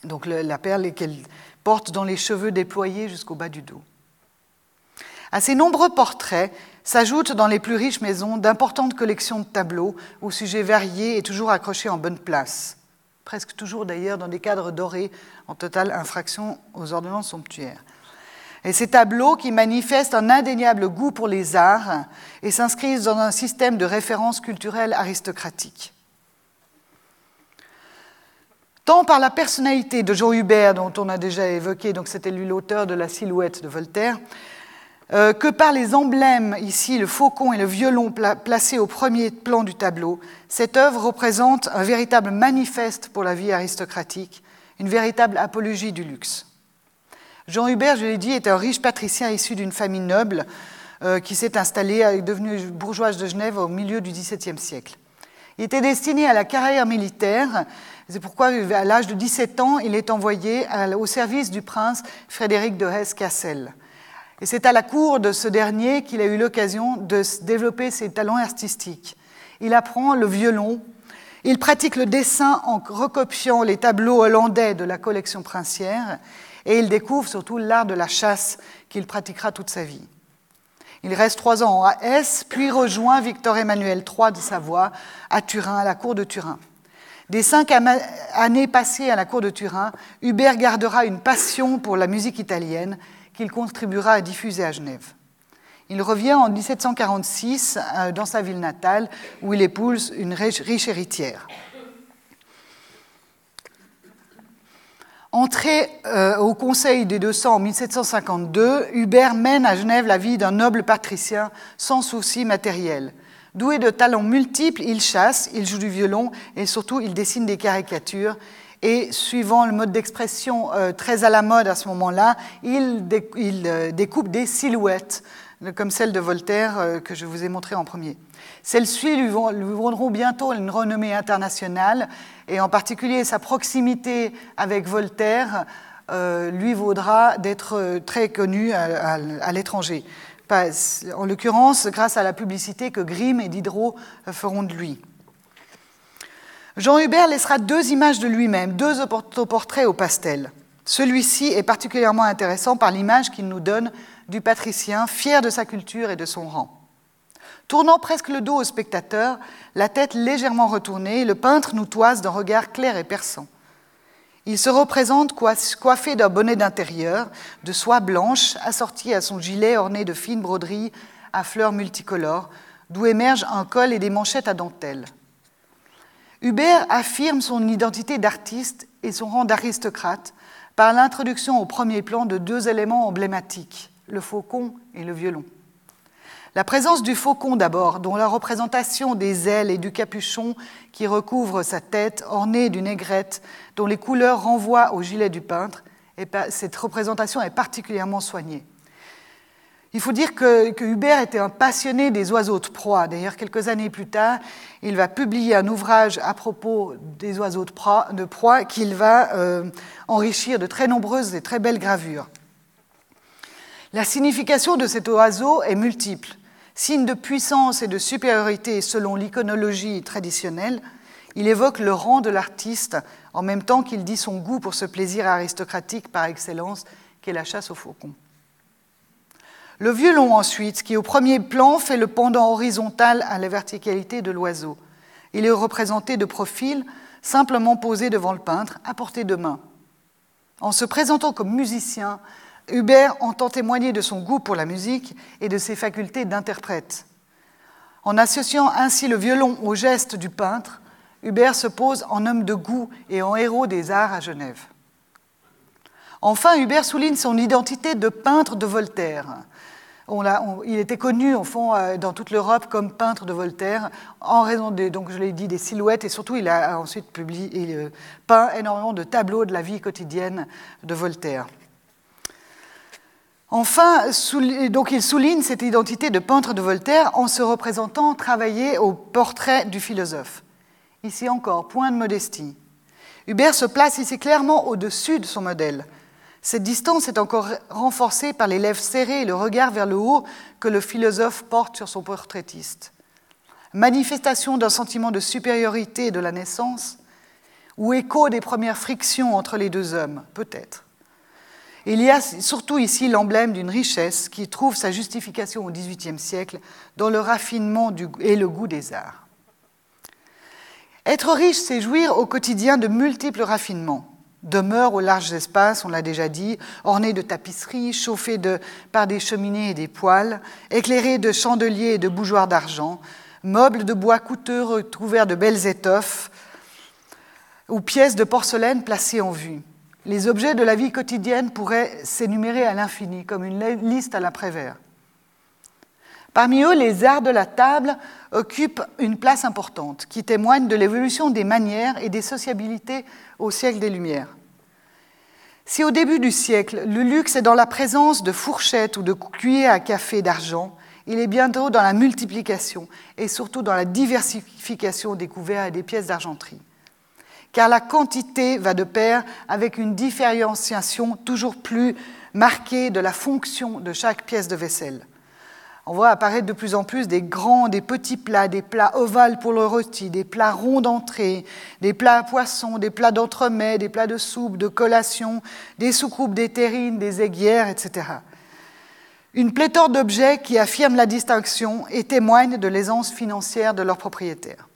Donc la perle qu'elle porte dans les cheveux déployés jusqu'au bas du dos. À ces nombreux portraits s'ajoutent dans les plus riches maisons d'importantes collections de tableaux aux sujets variés et toujours accrochés en bonne place, presque toujours d'ailleurs dans des cadres dorés en totale infraction aux ordonnances somptuaires. Et ces tableaux qui manifestent un indéniable goût pour les arts et s'inscrivent dans un système de référence culturelle aristocratique. Tant par la personnalité de Jean Hubert, dont on a déjà évoqué, donc c'était lui l'auteur de la silhouette de Voltaire, euh, que par les emblèmes, ici le faucon et le violon placés au premier plan du tableau, cette œuvre représente un véritable manifeste pour la vie aristocratique, une véritable apologie du luxe. Jean Hubert, je l'ai dit, est un riche patricien issu d'une famille noble euh, qui s'est installée, est devenu bourgeoise de Genève au milieu du XVIIe siècle. Il était destiné à la carrière militaire, c'est pourquoi à l'âge de 17 ans, il est envoyé au service du prince Frédéric de Hesse-Cassel. Et c'est à la cour de ce dernier qu'il a eu l'occasion de développer ses talents artistiques. Il apprend le violon, il pratique le dessin en recopiant les tableaux hollandais de la collection princière, et il découvre surtout l'art de la chasse qu'il pratiquera toute sa vie. Il reste trois ans à Hesse, puis rejoint Victor Emmanuel III de Savoie à Turin, à la cour de Turin. Des cinq années passées à la cour de Turin, Hubert gardera une passion pour la musique italienne qu'il contribuera à diffuser à Genève. Il revient en 1746 euh, dans sa ville natale où il épouse une riche héritière. Entré euh, au Conseil des 200 en 1752, Hubert mène à Genève la vie d'un noble patricien sans souci matériel. Doué de talents multiples, il chasse, il joue du violon et surtout il dessine des caricatures. Et suivant le mode d'expression euh, très à la mode à ce moment-là, il, euh, découpe des silhouettes, comme celle de Voltaire que je vous ai montrée en premier. Celles-ci lui, vaudront bientôt une renommée internationale et en particulier sa proximité avec Voltaire euh, lui vaudra d'être très connu à, l'étranger. En l'occurrence, grâce à la publicité que Grimm et Diderot feront de lui. Jean Hubert laissera deux images de lui-même, deux autoportraits au pastel. Celui-ci est particulièrement intéressant par l'image qu'il nous donne du patricien, fier de sa culture et de son rang. Tournant presque le dos au spectateur, la tête légèrement retournée, le peintre nous toise d'un regard clair et perçant. Il se représente coiffé d'un bonnet d'intérieur, de soie blanche, assorti à son gilet orné de fines broderies à fleurs multicolores, d'où émergent un col et des manchettes à dentelle. Hubert affirme son identité d'artiste et son rang d'aristocrate par l'introduction au premier plan de deux éléments emblématiques, le faucon et le violon. La présence du faucon d'abord, dont la représentation des ailes et du capuchon qui recouvre sa tête, ornée d'une aigrette, dont les couleurs renvoient au gilet du peintre, et cette représentation est particulièrement soignée. Il faut dire que, Hubert était un passionné des oiseaux de proie. D'ailleurs, quelques années plus tard, il va publier un ouvrage à propos des oiseaux de proie, qu'il va euh, enrichir de très nombreuses et très belles gravures. La signification de cet oiseau est multiple. Signe de puissance et de supériorité selon l'iconologie traditionnelle, il évoque le rang de l'artiste en même temps qu'il dit son goût pour ce plaisir aristocratique par excellence qu'est la chasse au faucon. Le violon ensuite, qui au premier plan fait le pendant horizontal à la verticalité de l'oiseau. Il est représenté de profil, simplement posé devant le peintre, à portée de main. En se présentant comme musicien, Hubert entend témoigner de son goût pour la musique et de ses facultés d'interprète. En associant ainsi le violon au geste du peintre, Hubert se pose en homme de goût et en héros des arts à Genève. Enfin, Hubert souligne son identité de peintre de Voltaire. Il était connu, fond, euh, dans toute l'Europe comme peintre de Voltaire, en raison, des, donc je l'ai dit, des silhouettes, et surtout, il a ensuite publié, il, euh, peint énormément de tableaux de la vie quotidienne de Voltaire. Enfin, donc il souligne cette identité de peintre de Voltaire en se représentant travailler au portrait du philosophe. Ici encore, point de modestie. Hubert se place ici clairement au-dessus de son modèle. Cette distance est encore renforcée par les lèvres serrées et le regard vers le haut que le philosophe porte sur son portraitiste. Manifestation d'un sentiment de supériorité de la naissance ou écho des premières frictions entre les deux hommes, peut-être. Il y a surtout ici l'emblème d'une richesse qui trouve sa justification au XVIIIe siècle dans le raffinement et le goût des arts. Être riche, c'est jouir au quotidien de multiples raffinements. Demeure aux larges espaces, on l'a déjà dit, ornés de tapisseries, chauffés par des cheminées et des poêles, éclairés de chandeliers et de bougeoirs d'argent, meubles de bois coûteux recouverts de belles étoffes, ou pièces de porcelaine placées en vue. Les objets de la vie quotidienne pourraient s'énumérer à l'infini, comme une liste à l'après-vert. Parmi eux, les arts de la table occupent une place importante, qui témoigne de l'évolution des manières et des sociabilités au siècle des Lumières. Si au début du siècle, le luxe est dans la présence de fourchettes ou de cuillers à café d'argent, il est bientôt dans la multiplication et surtout dans la diversification des couverts et des pièces d'argenterie car la quantité va de pair avec une différenciation toujours plus marquée de la fonction de chaque pièce de vaisselle. On voit apparaître de plus en plus des grands, des petits plats, des plats ovales pour le rôti, des plats ronds d'entrée, des plats à poisson, des plats d'entremets, des plats de soupe, de collation, des soucoupes, des terrines, des aiguières, etc. Une pléthore d'objets qui affirment la distinction et témoignent de l'aisance financière de leurs propriétaires.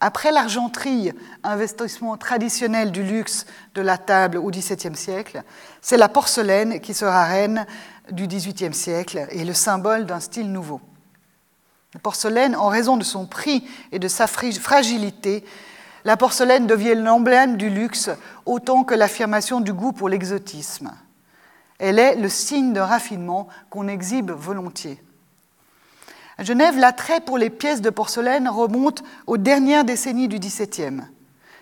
Après l'argenterie, investissement traditionnel du luxe de la table au XVIIe siècle, c'est la porcelaine qui sera reine du XVIIIe siècle et le symbole d'un style nouveau. La porcelaine, en raison de son prix et de sa fragilité, la porcelaine devient l'emblème du luxe autant que l'affirmation du goût pour l'exotisme. Elle est le signe d'un raffinement qu'on exhibe volontiers. À Genève, l'attrait pour les pièces de porcelaine remonte aux dernières décennies du XVIIe.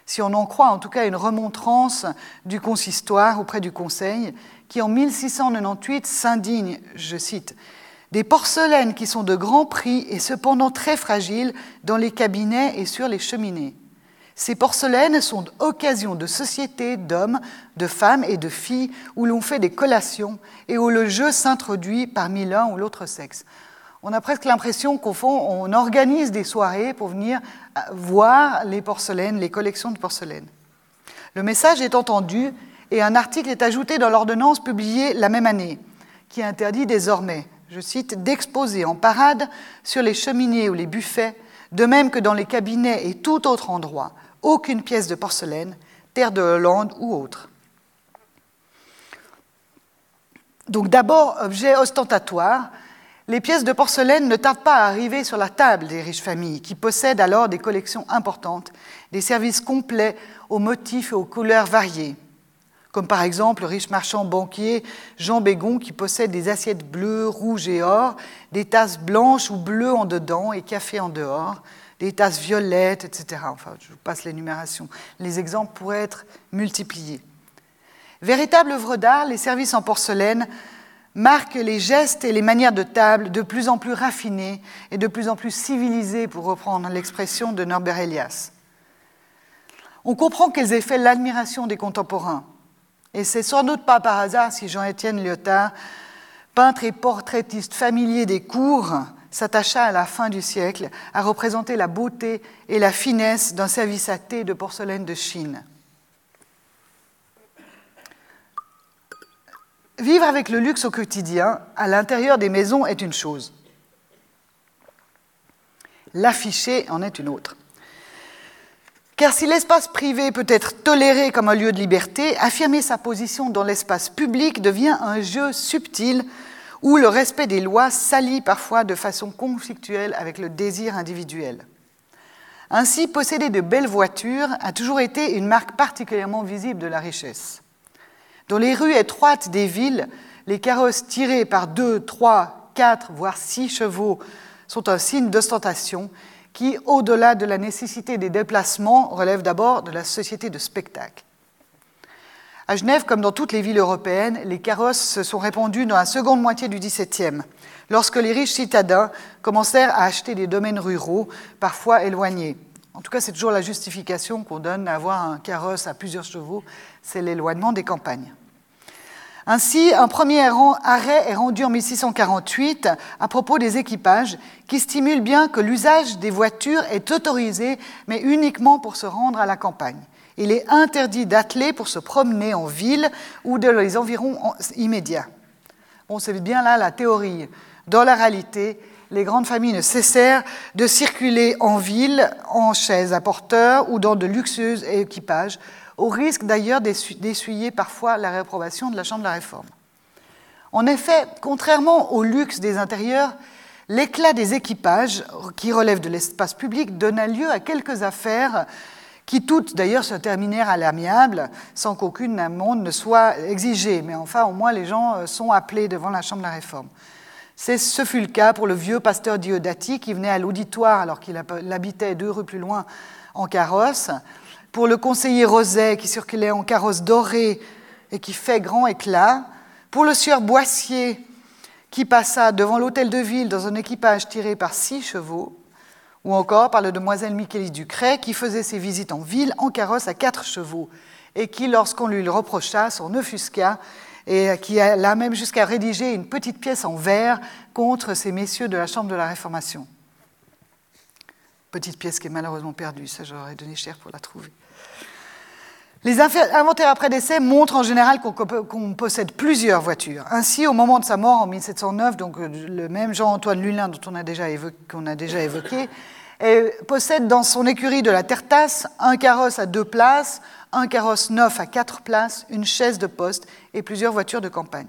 Si on en croit en tout cas une remontrance du consistoire auprès du Conseil, qui en 1698 s'indigne, je cite, des porcelaines qui sont de grand prix et cependant très fragiles dans les cabinets et sur les cheminées. Ces porcelaines sont occasion de sociétés d'hommes, de femmes et de filles où l'on fait des collations et où le jeu s'introduit parmi l'un ou l'autre sexe on a presque l'impression qu'au fond, on organise des soirées pour venir euh, voir les porcelaines, les collections de porcelaine. Le message est entendu et un article est ajouté dans l'ordonnance publiée la même année, qui interdit désormais, je cite, d'exposer en parade sur les cheminées ou les buffets, de même que dans les cabinets et tout autre endroit, aucune pièce de porcelaine, terre de Hollande ou autre. Donc d'abord, objet ostentatoire, les pièces de porcelaine ne tardent pas à arriver sur la table des riches familles, qui possèdent alors des collections importantes, des services complets aux motifs et aux couleurs variées, comme par exemple le riche marchand banquier Jean Bégon qui possède des assiettes bleues, rouges et or, des tasses blanches ou bleues en dedans et café en dehors, des tasses violettes, etc. Enfin, je vous passe l'énumération. Les exemples pourraient être multipliés. Véritable œuvre d'art, les services en porcelaine marque les gestes et les manières de table de plus en plus raffinés et de plus en plus civilisés, pour reprendre l'expression de Norbert Elias. On comprend aient fait l'admiration des contemporains. Et c'est sans doute pas par hasard si Jean-Étienne Lyotard, peintre et portraitiste familier des cours, s'attacha à la fin du siècle à représenter la beauté et la finesse d'un service à thé de porcelaine de Chine. Vivre avec le luxe au quotidien, à l'intérieur des maisons, est une chose. L'afficher en est une autre. Car si l'espace privé peut être toléré comme un lieu de liberté, affirmer sa position dans l'espace public devient un jeu subtil où le respect des lois s'allie parfois de façon conflictuelle avec le désir individuel. Ainsi, posséder de belles voitures a toujours été une marque particulièrement visible de la richesse. Dans les rues étroites des villes, les carrosses tirés par deux, trois 4, voire 6 chevaux sont un signe d'ostentation qui, au-delà de la nécessité des déplacements, relève d'abord de la société de spectacle. À Genève, comme dans toutes les villes européennes, les carrosses se sont répandus dans la seconde moitié du XVIIe, lorsque les riches citadins commencèrent à acheter des domaines ruraux, parfois éloignés. En tout cas, c'est toujours la justification qu'on donne à avoir un carrosse à plusieurs chevaux, c'est l'éloignement des campagnes. Ainsi, un premier arrêt est rendu en 1648 à propos des équipages qui stimule bien que l'usage des voitures est autorisé, mais uniquement pour se rendre à la campagne. Il est interdit d'atteler pour se promener en ville ou dans les environs immédiats. On sait bien là la théorie. Dans la réalité, les grandes familles ne cessèrent de circuler en ville, en chaises à porteurs ou dans de luxueux équipages, au risque d'ailleurs d'essuyer parfois la réapprobation de la Chambre de la Réforme. En effet, contrairement au luxe des intérieurs, l'éclat des équipages, qui relèvent de l'espace public, donna lieu à quelques affaires qui toutes d'ailleurs se terminèrent à l'amiable, sans qu'aucune amende ne soit exigée. Mais enfin, au moins, les gens euh, sont appelés devant la Chambre de la Réforme. Ce fut le cas pour le vieux pasteur Diodati qui venait à l'auditoire alors qu'il habitait deux rues plus loin en carrosse, pour le conseiller Roset qui circulait en carrosse dorée et qui fait grand éclat, pour le sieur Boissier qui passa devant l'hôtel de ville dans un équipage tiré par six chevaux, ou encore par la demoiselle Michelis Ducret qui faisait ses visites en ville en carrosse à quatre chevaux et qui, lorsqu'on lui le reprocha, s'en offusqua et qui alla même jusqu'à rédiger une petite pièce en vers contre ces messieurs de la Chambre de la Réformation. Petite pièce qui est malheureusement perdue, ça j'aurais donné cher pour la trouver. Les inventaires après décès montrent en général qu'on possède plusieurs voitures. Ainsi, au moment de sa mort en 1709, donc euh, le même Jean-Antoine Lulin dont on a déjà évoqué, qu'on a déjà évoqué possède dans son écurie de la Tertasse un carrosse à deux places, un carrosse neuf à quatre places, une chaise de poste et plusieurs voitures de campagne.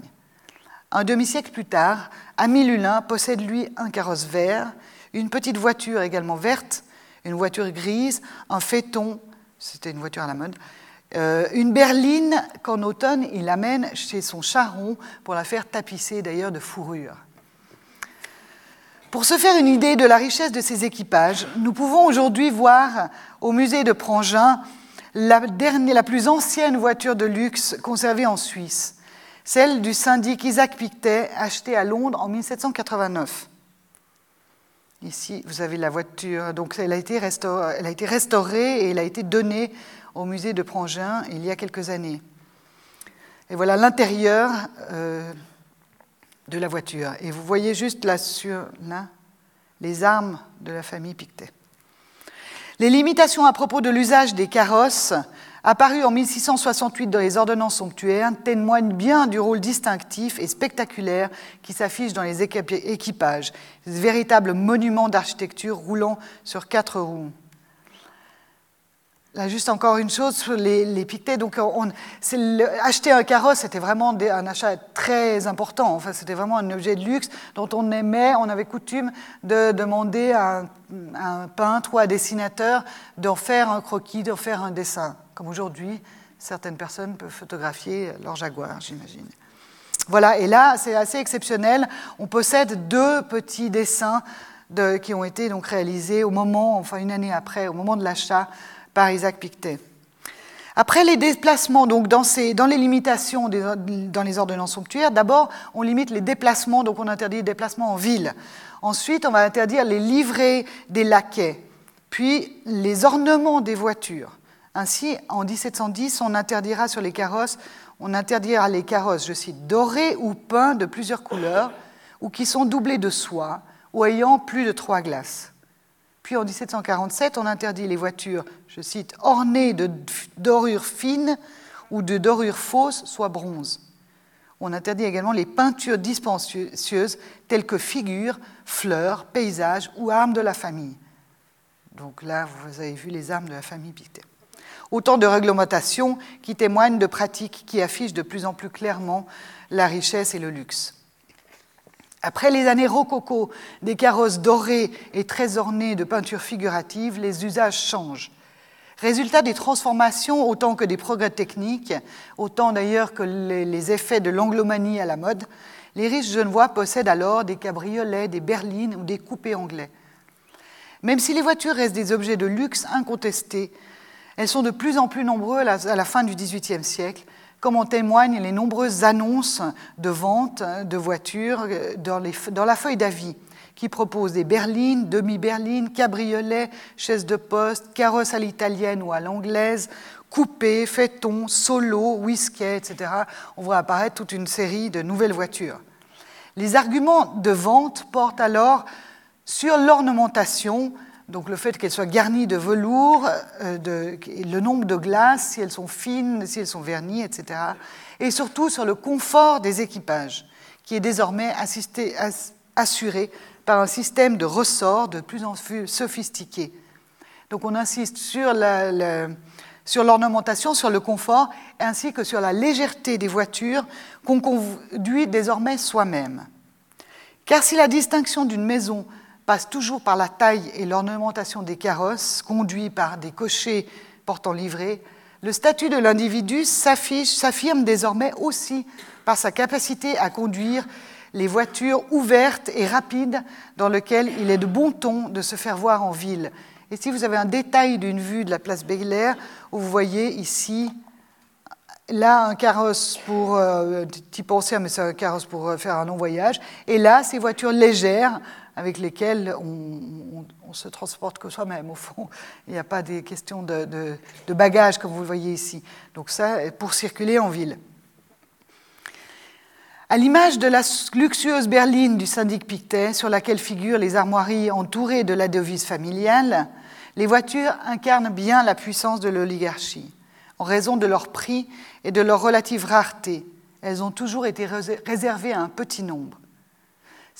Un demi-siècle plus tard, Ami Lulin possède lui un carrosse vert, une petite voiture également verte, une voiture grise, un phaéton, c'était une voiture à la mode, euh, une berline qu'en automne il amène chez son charron pour la faire tapisser d'ailleurs de fourrure. Pour se faire une idée de la richesse de ces équipages, nous pouvons aujourd'hui voir au musée de Prangin la, plus ancienne voiture de luxe conservée en Suisse, celle du syndic Isaac Pictet, achetée à Londres en 1789. Ici, vous avez la voiture, donc elle a été restaurée et elle a été donnée au musée de Prangin il y a quelques années. Et voilà l'intérieur euh, de la voiture. Et vous voyez juste là sur là, les armes de la famille Pictet. Les limitations à propos de l'usage des carrosses, apparues en 1668 dans les ordonnances somptuaires, témoignent bien du rôle distinctif et spectaculaire qui s'affiche dans les équipages, véritables monuments d'architecture roulant sur quatre roues. Juste encore une chose sur les, les Pictets. Donc, acheter un carrosse, c'était vraiment un achat très important. Enfin, c'était vraiment un objet de luxe dont on aimait, on avait coutume de demander à un, peintre ou à un dessinateur d'en faire un croquis, d'en faire un dessin. Comme aujourd'hui, certaines personnes peuvent photographier leur jaguar, j'imagine. Voilà, et là, c'est assez exceptionnel. On possède deux petits dessins qui ont été donc réalisés au moment, enfin une année après, au moment de l'achat par Isaac Pictet. Après les déplacements, donc dans, les limitations dans les ordonnances somptuaires, d'abord on limite les déplacements, donc on interdit les déplacements en ville. Ensuite, on va interdire les livrées des laquais, puis les ornements des voitures. Ainsi, en 1710, on interdira sur les carrosses, on interdira les carrosses, je cite, dorés ou peints de plusieurs couleurs, ou qui sont doublés de soie, ou ayant plus de trois glaces. Puis en 1747, on interdit les voitures, je cite, ornées de dorures fines ou de dorures fausses, soit bronze. On interdit également les peintures dispensieuses telles que figures, fleurs, paysages ou armes de la famille. Donc là, vous avez vu les armes de la famille Pictet. Autant de réglementations qui témoignent de pratiques qui affichent de plus en plus clairement la richesse et le luxe. Après les années rococo des carrosses dorées et très ornées de peintures figuratives, les usages changent. Résultat des transformations autant que des progrès techniques, autant d'ailleurs que les, effets de l'anglomanie à la mode, les riches genevois possèdent alors des cabriolets, des berlines ou des coupés anglais. Même si les voitures restent des objets de luxe incontestés, elles sont de plus en plus nombreuses à la fin du XVIIIe siècle, comme en témoignent les nombreuses annonces de vente de voitures dans, la feuille d'avis qui propose des berlines, demi-berlines, cabriolets, chaises de poste, carrosses à l'italienne ou à l'anglaise, coupés, phaétons, solo, whisky, etc. On voit apparaître toute une série de nouvelles voitures. Les arguments de vente portent alors sur l'ornementation, donc le fait qu'elles soient garnies de velours, euh, le nombre de glaces, si elles sont fines, si elles sont vernies, etc. Et surtout sur le confort des équipages, qui est désormais assuré par un système de ressorts de plus en plus sophistiqué. Donc on insiste sur l'ornementation, sur le confort, ainsi que sur la légèreté des voitures qu'on conduit désormais soi-même. Car si la distinction d'une maison passe toujours par la taille et l'ornementation des carrosses, conduits par des cochers portant livrée, le statut de l'individu s'affirme désormais aussi par sa capacité à conduire les voitures ouvertes et rapides dans lesquelles il est de bon ton de se faire voir en ville. Et si vous avez un détail d'une vue de la place Belair, vous voyez ici, là, un carrosse pour, euh, type ancien, mais c'est un carrosse pour euh, faire un long voyage, et là, ces voitures légères avec lesquelles on, se transporte que soi-même, au fond. Il n'y a pas des questions de, de bagages, comme vous le voyez ici. Donc ça, pour circuler en ville. À l'image de la luxueuse berline du syndic Pictet, sur laquelle figurent les armoiries entourées de la devise familiale, les voitures incarnent bien la puissance de l'oligarchie. En raison de leur prix et de leur relative rareté, elles ont toujours été réservées à un petit nombre.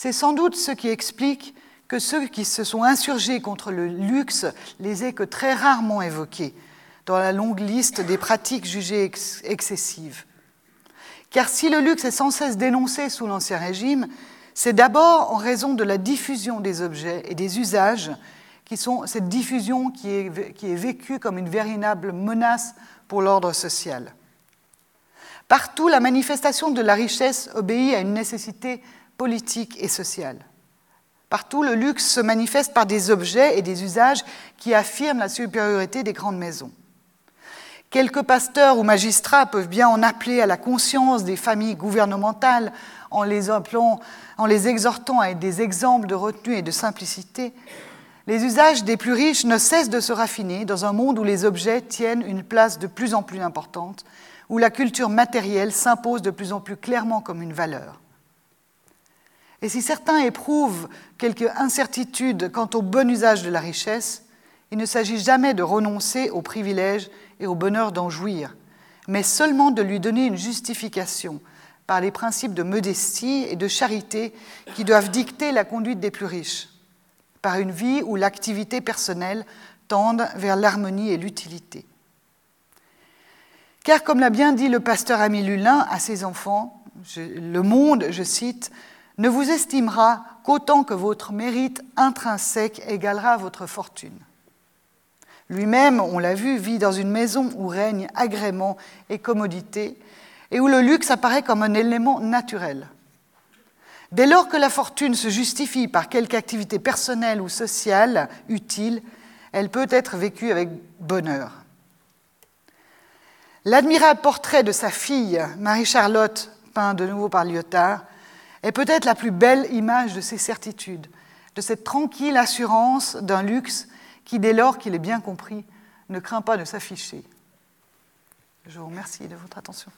C'est sans doute ce qui explique que ceux qui se sont insurgés contre le luxe les aient que très rarement évoqués dans la longue liste des pratiques jugées excessives. Car si le luxe est sans cesse dénoncé sous l'Ancien Régime, c'est d'abord en raison de la diffusion des objets et des usages, qui sont cette diffusion qui est, qui est vécue comme une véritable menace pour l'ordre social. Partout, la manifestation de la richesse obéit à une nécessité politique et sociale. Partout, le luxe se manifeste par des objets et des usages qui affirment la supériorité des grandes maisons. Quelques pasteurs ou magistrats peuvent bien en appeler à la conscience des familles gouvernementales en les, appelant, en les exhortant à être des exemples de retenue et de simplicité. Les usages des plus riches ne cessent de se raffiner dans un monde où les objets tiennent une place de plus en plus importante, où la culture matérielle s'impose de plus en plus clairement comme une valeur. Et si certains éprouvent quelque incertitude quant au bon usage de la richesse, il ne s'agit jamais de renoncer aux privilèges et au bonheur d'en jouir, mais seulement de lui donner une justification par les principes de modestie et de charité qui doivent dicter la conduite des plus riches, par une vie où l'activité personnelle tende vers l'harmonie et l'utilité. Car comme l'a bien dit le pasteur Ami Lulin à ses enfants, le monde, je cite, ne vous estimera qu'autant que votre mérite intrinsèque égalera votre fortune. Lui-même, on l'a vu, vit dans une maison où règne agrément et commodité, et où le luxe apparaît comme un élément naturel. Dès lors que la fortune se justifie par quelque activité personnelle ou sociale utile, elle peut être vécue avec bonheur. L'admirable portrait de sa fille, Marie-Charlotte, peint de nouveau par Lyotard, est peut-être la plus belle image de ces certitudes, de cette tranquille assurance d'un luxe qui, dès lors qu'il est bien compris, ne craint pas de s'afficher. Je vous remercie de votre attention.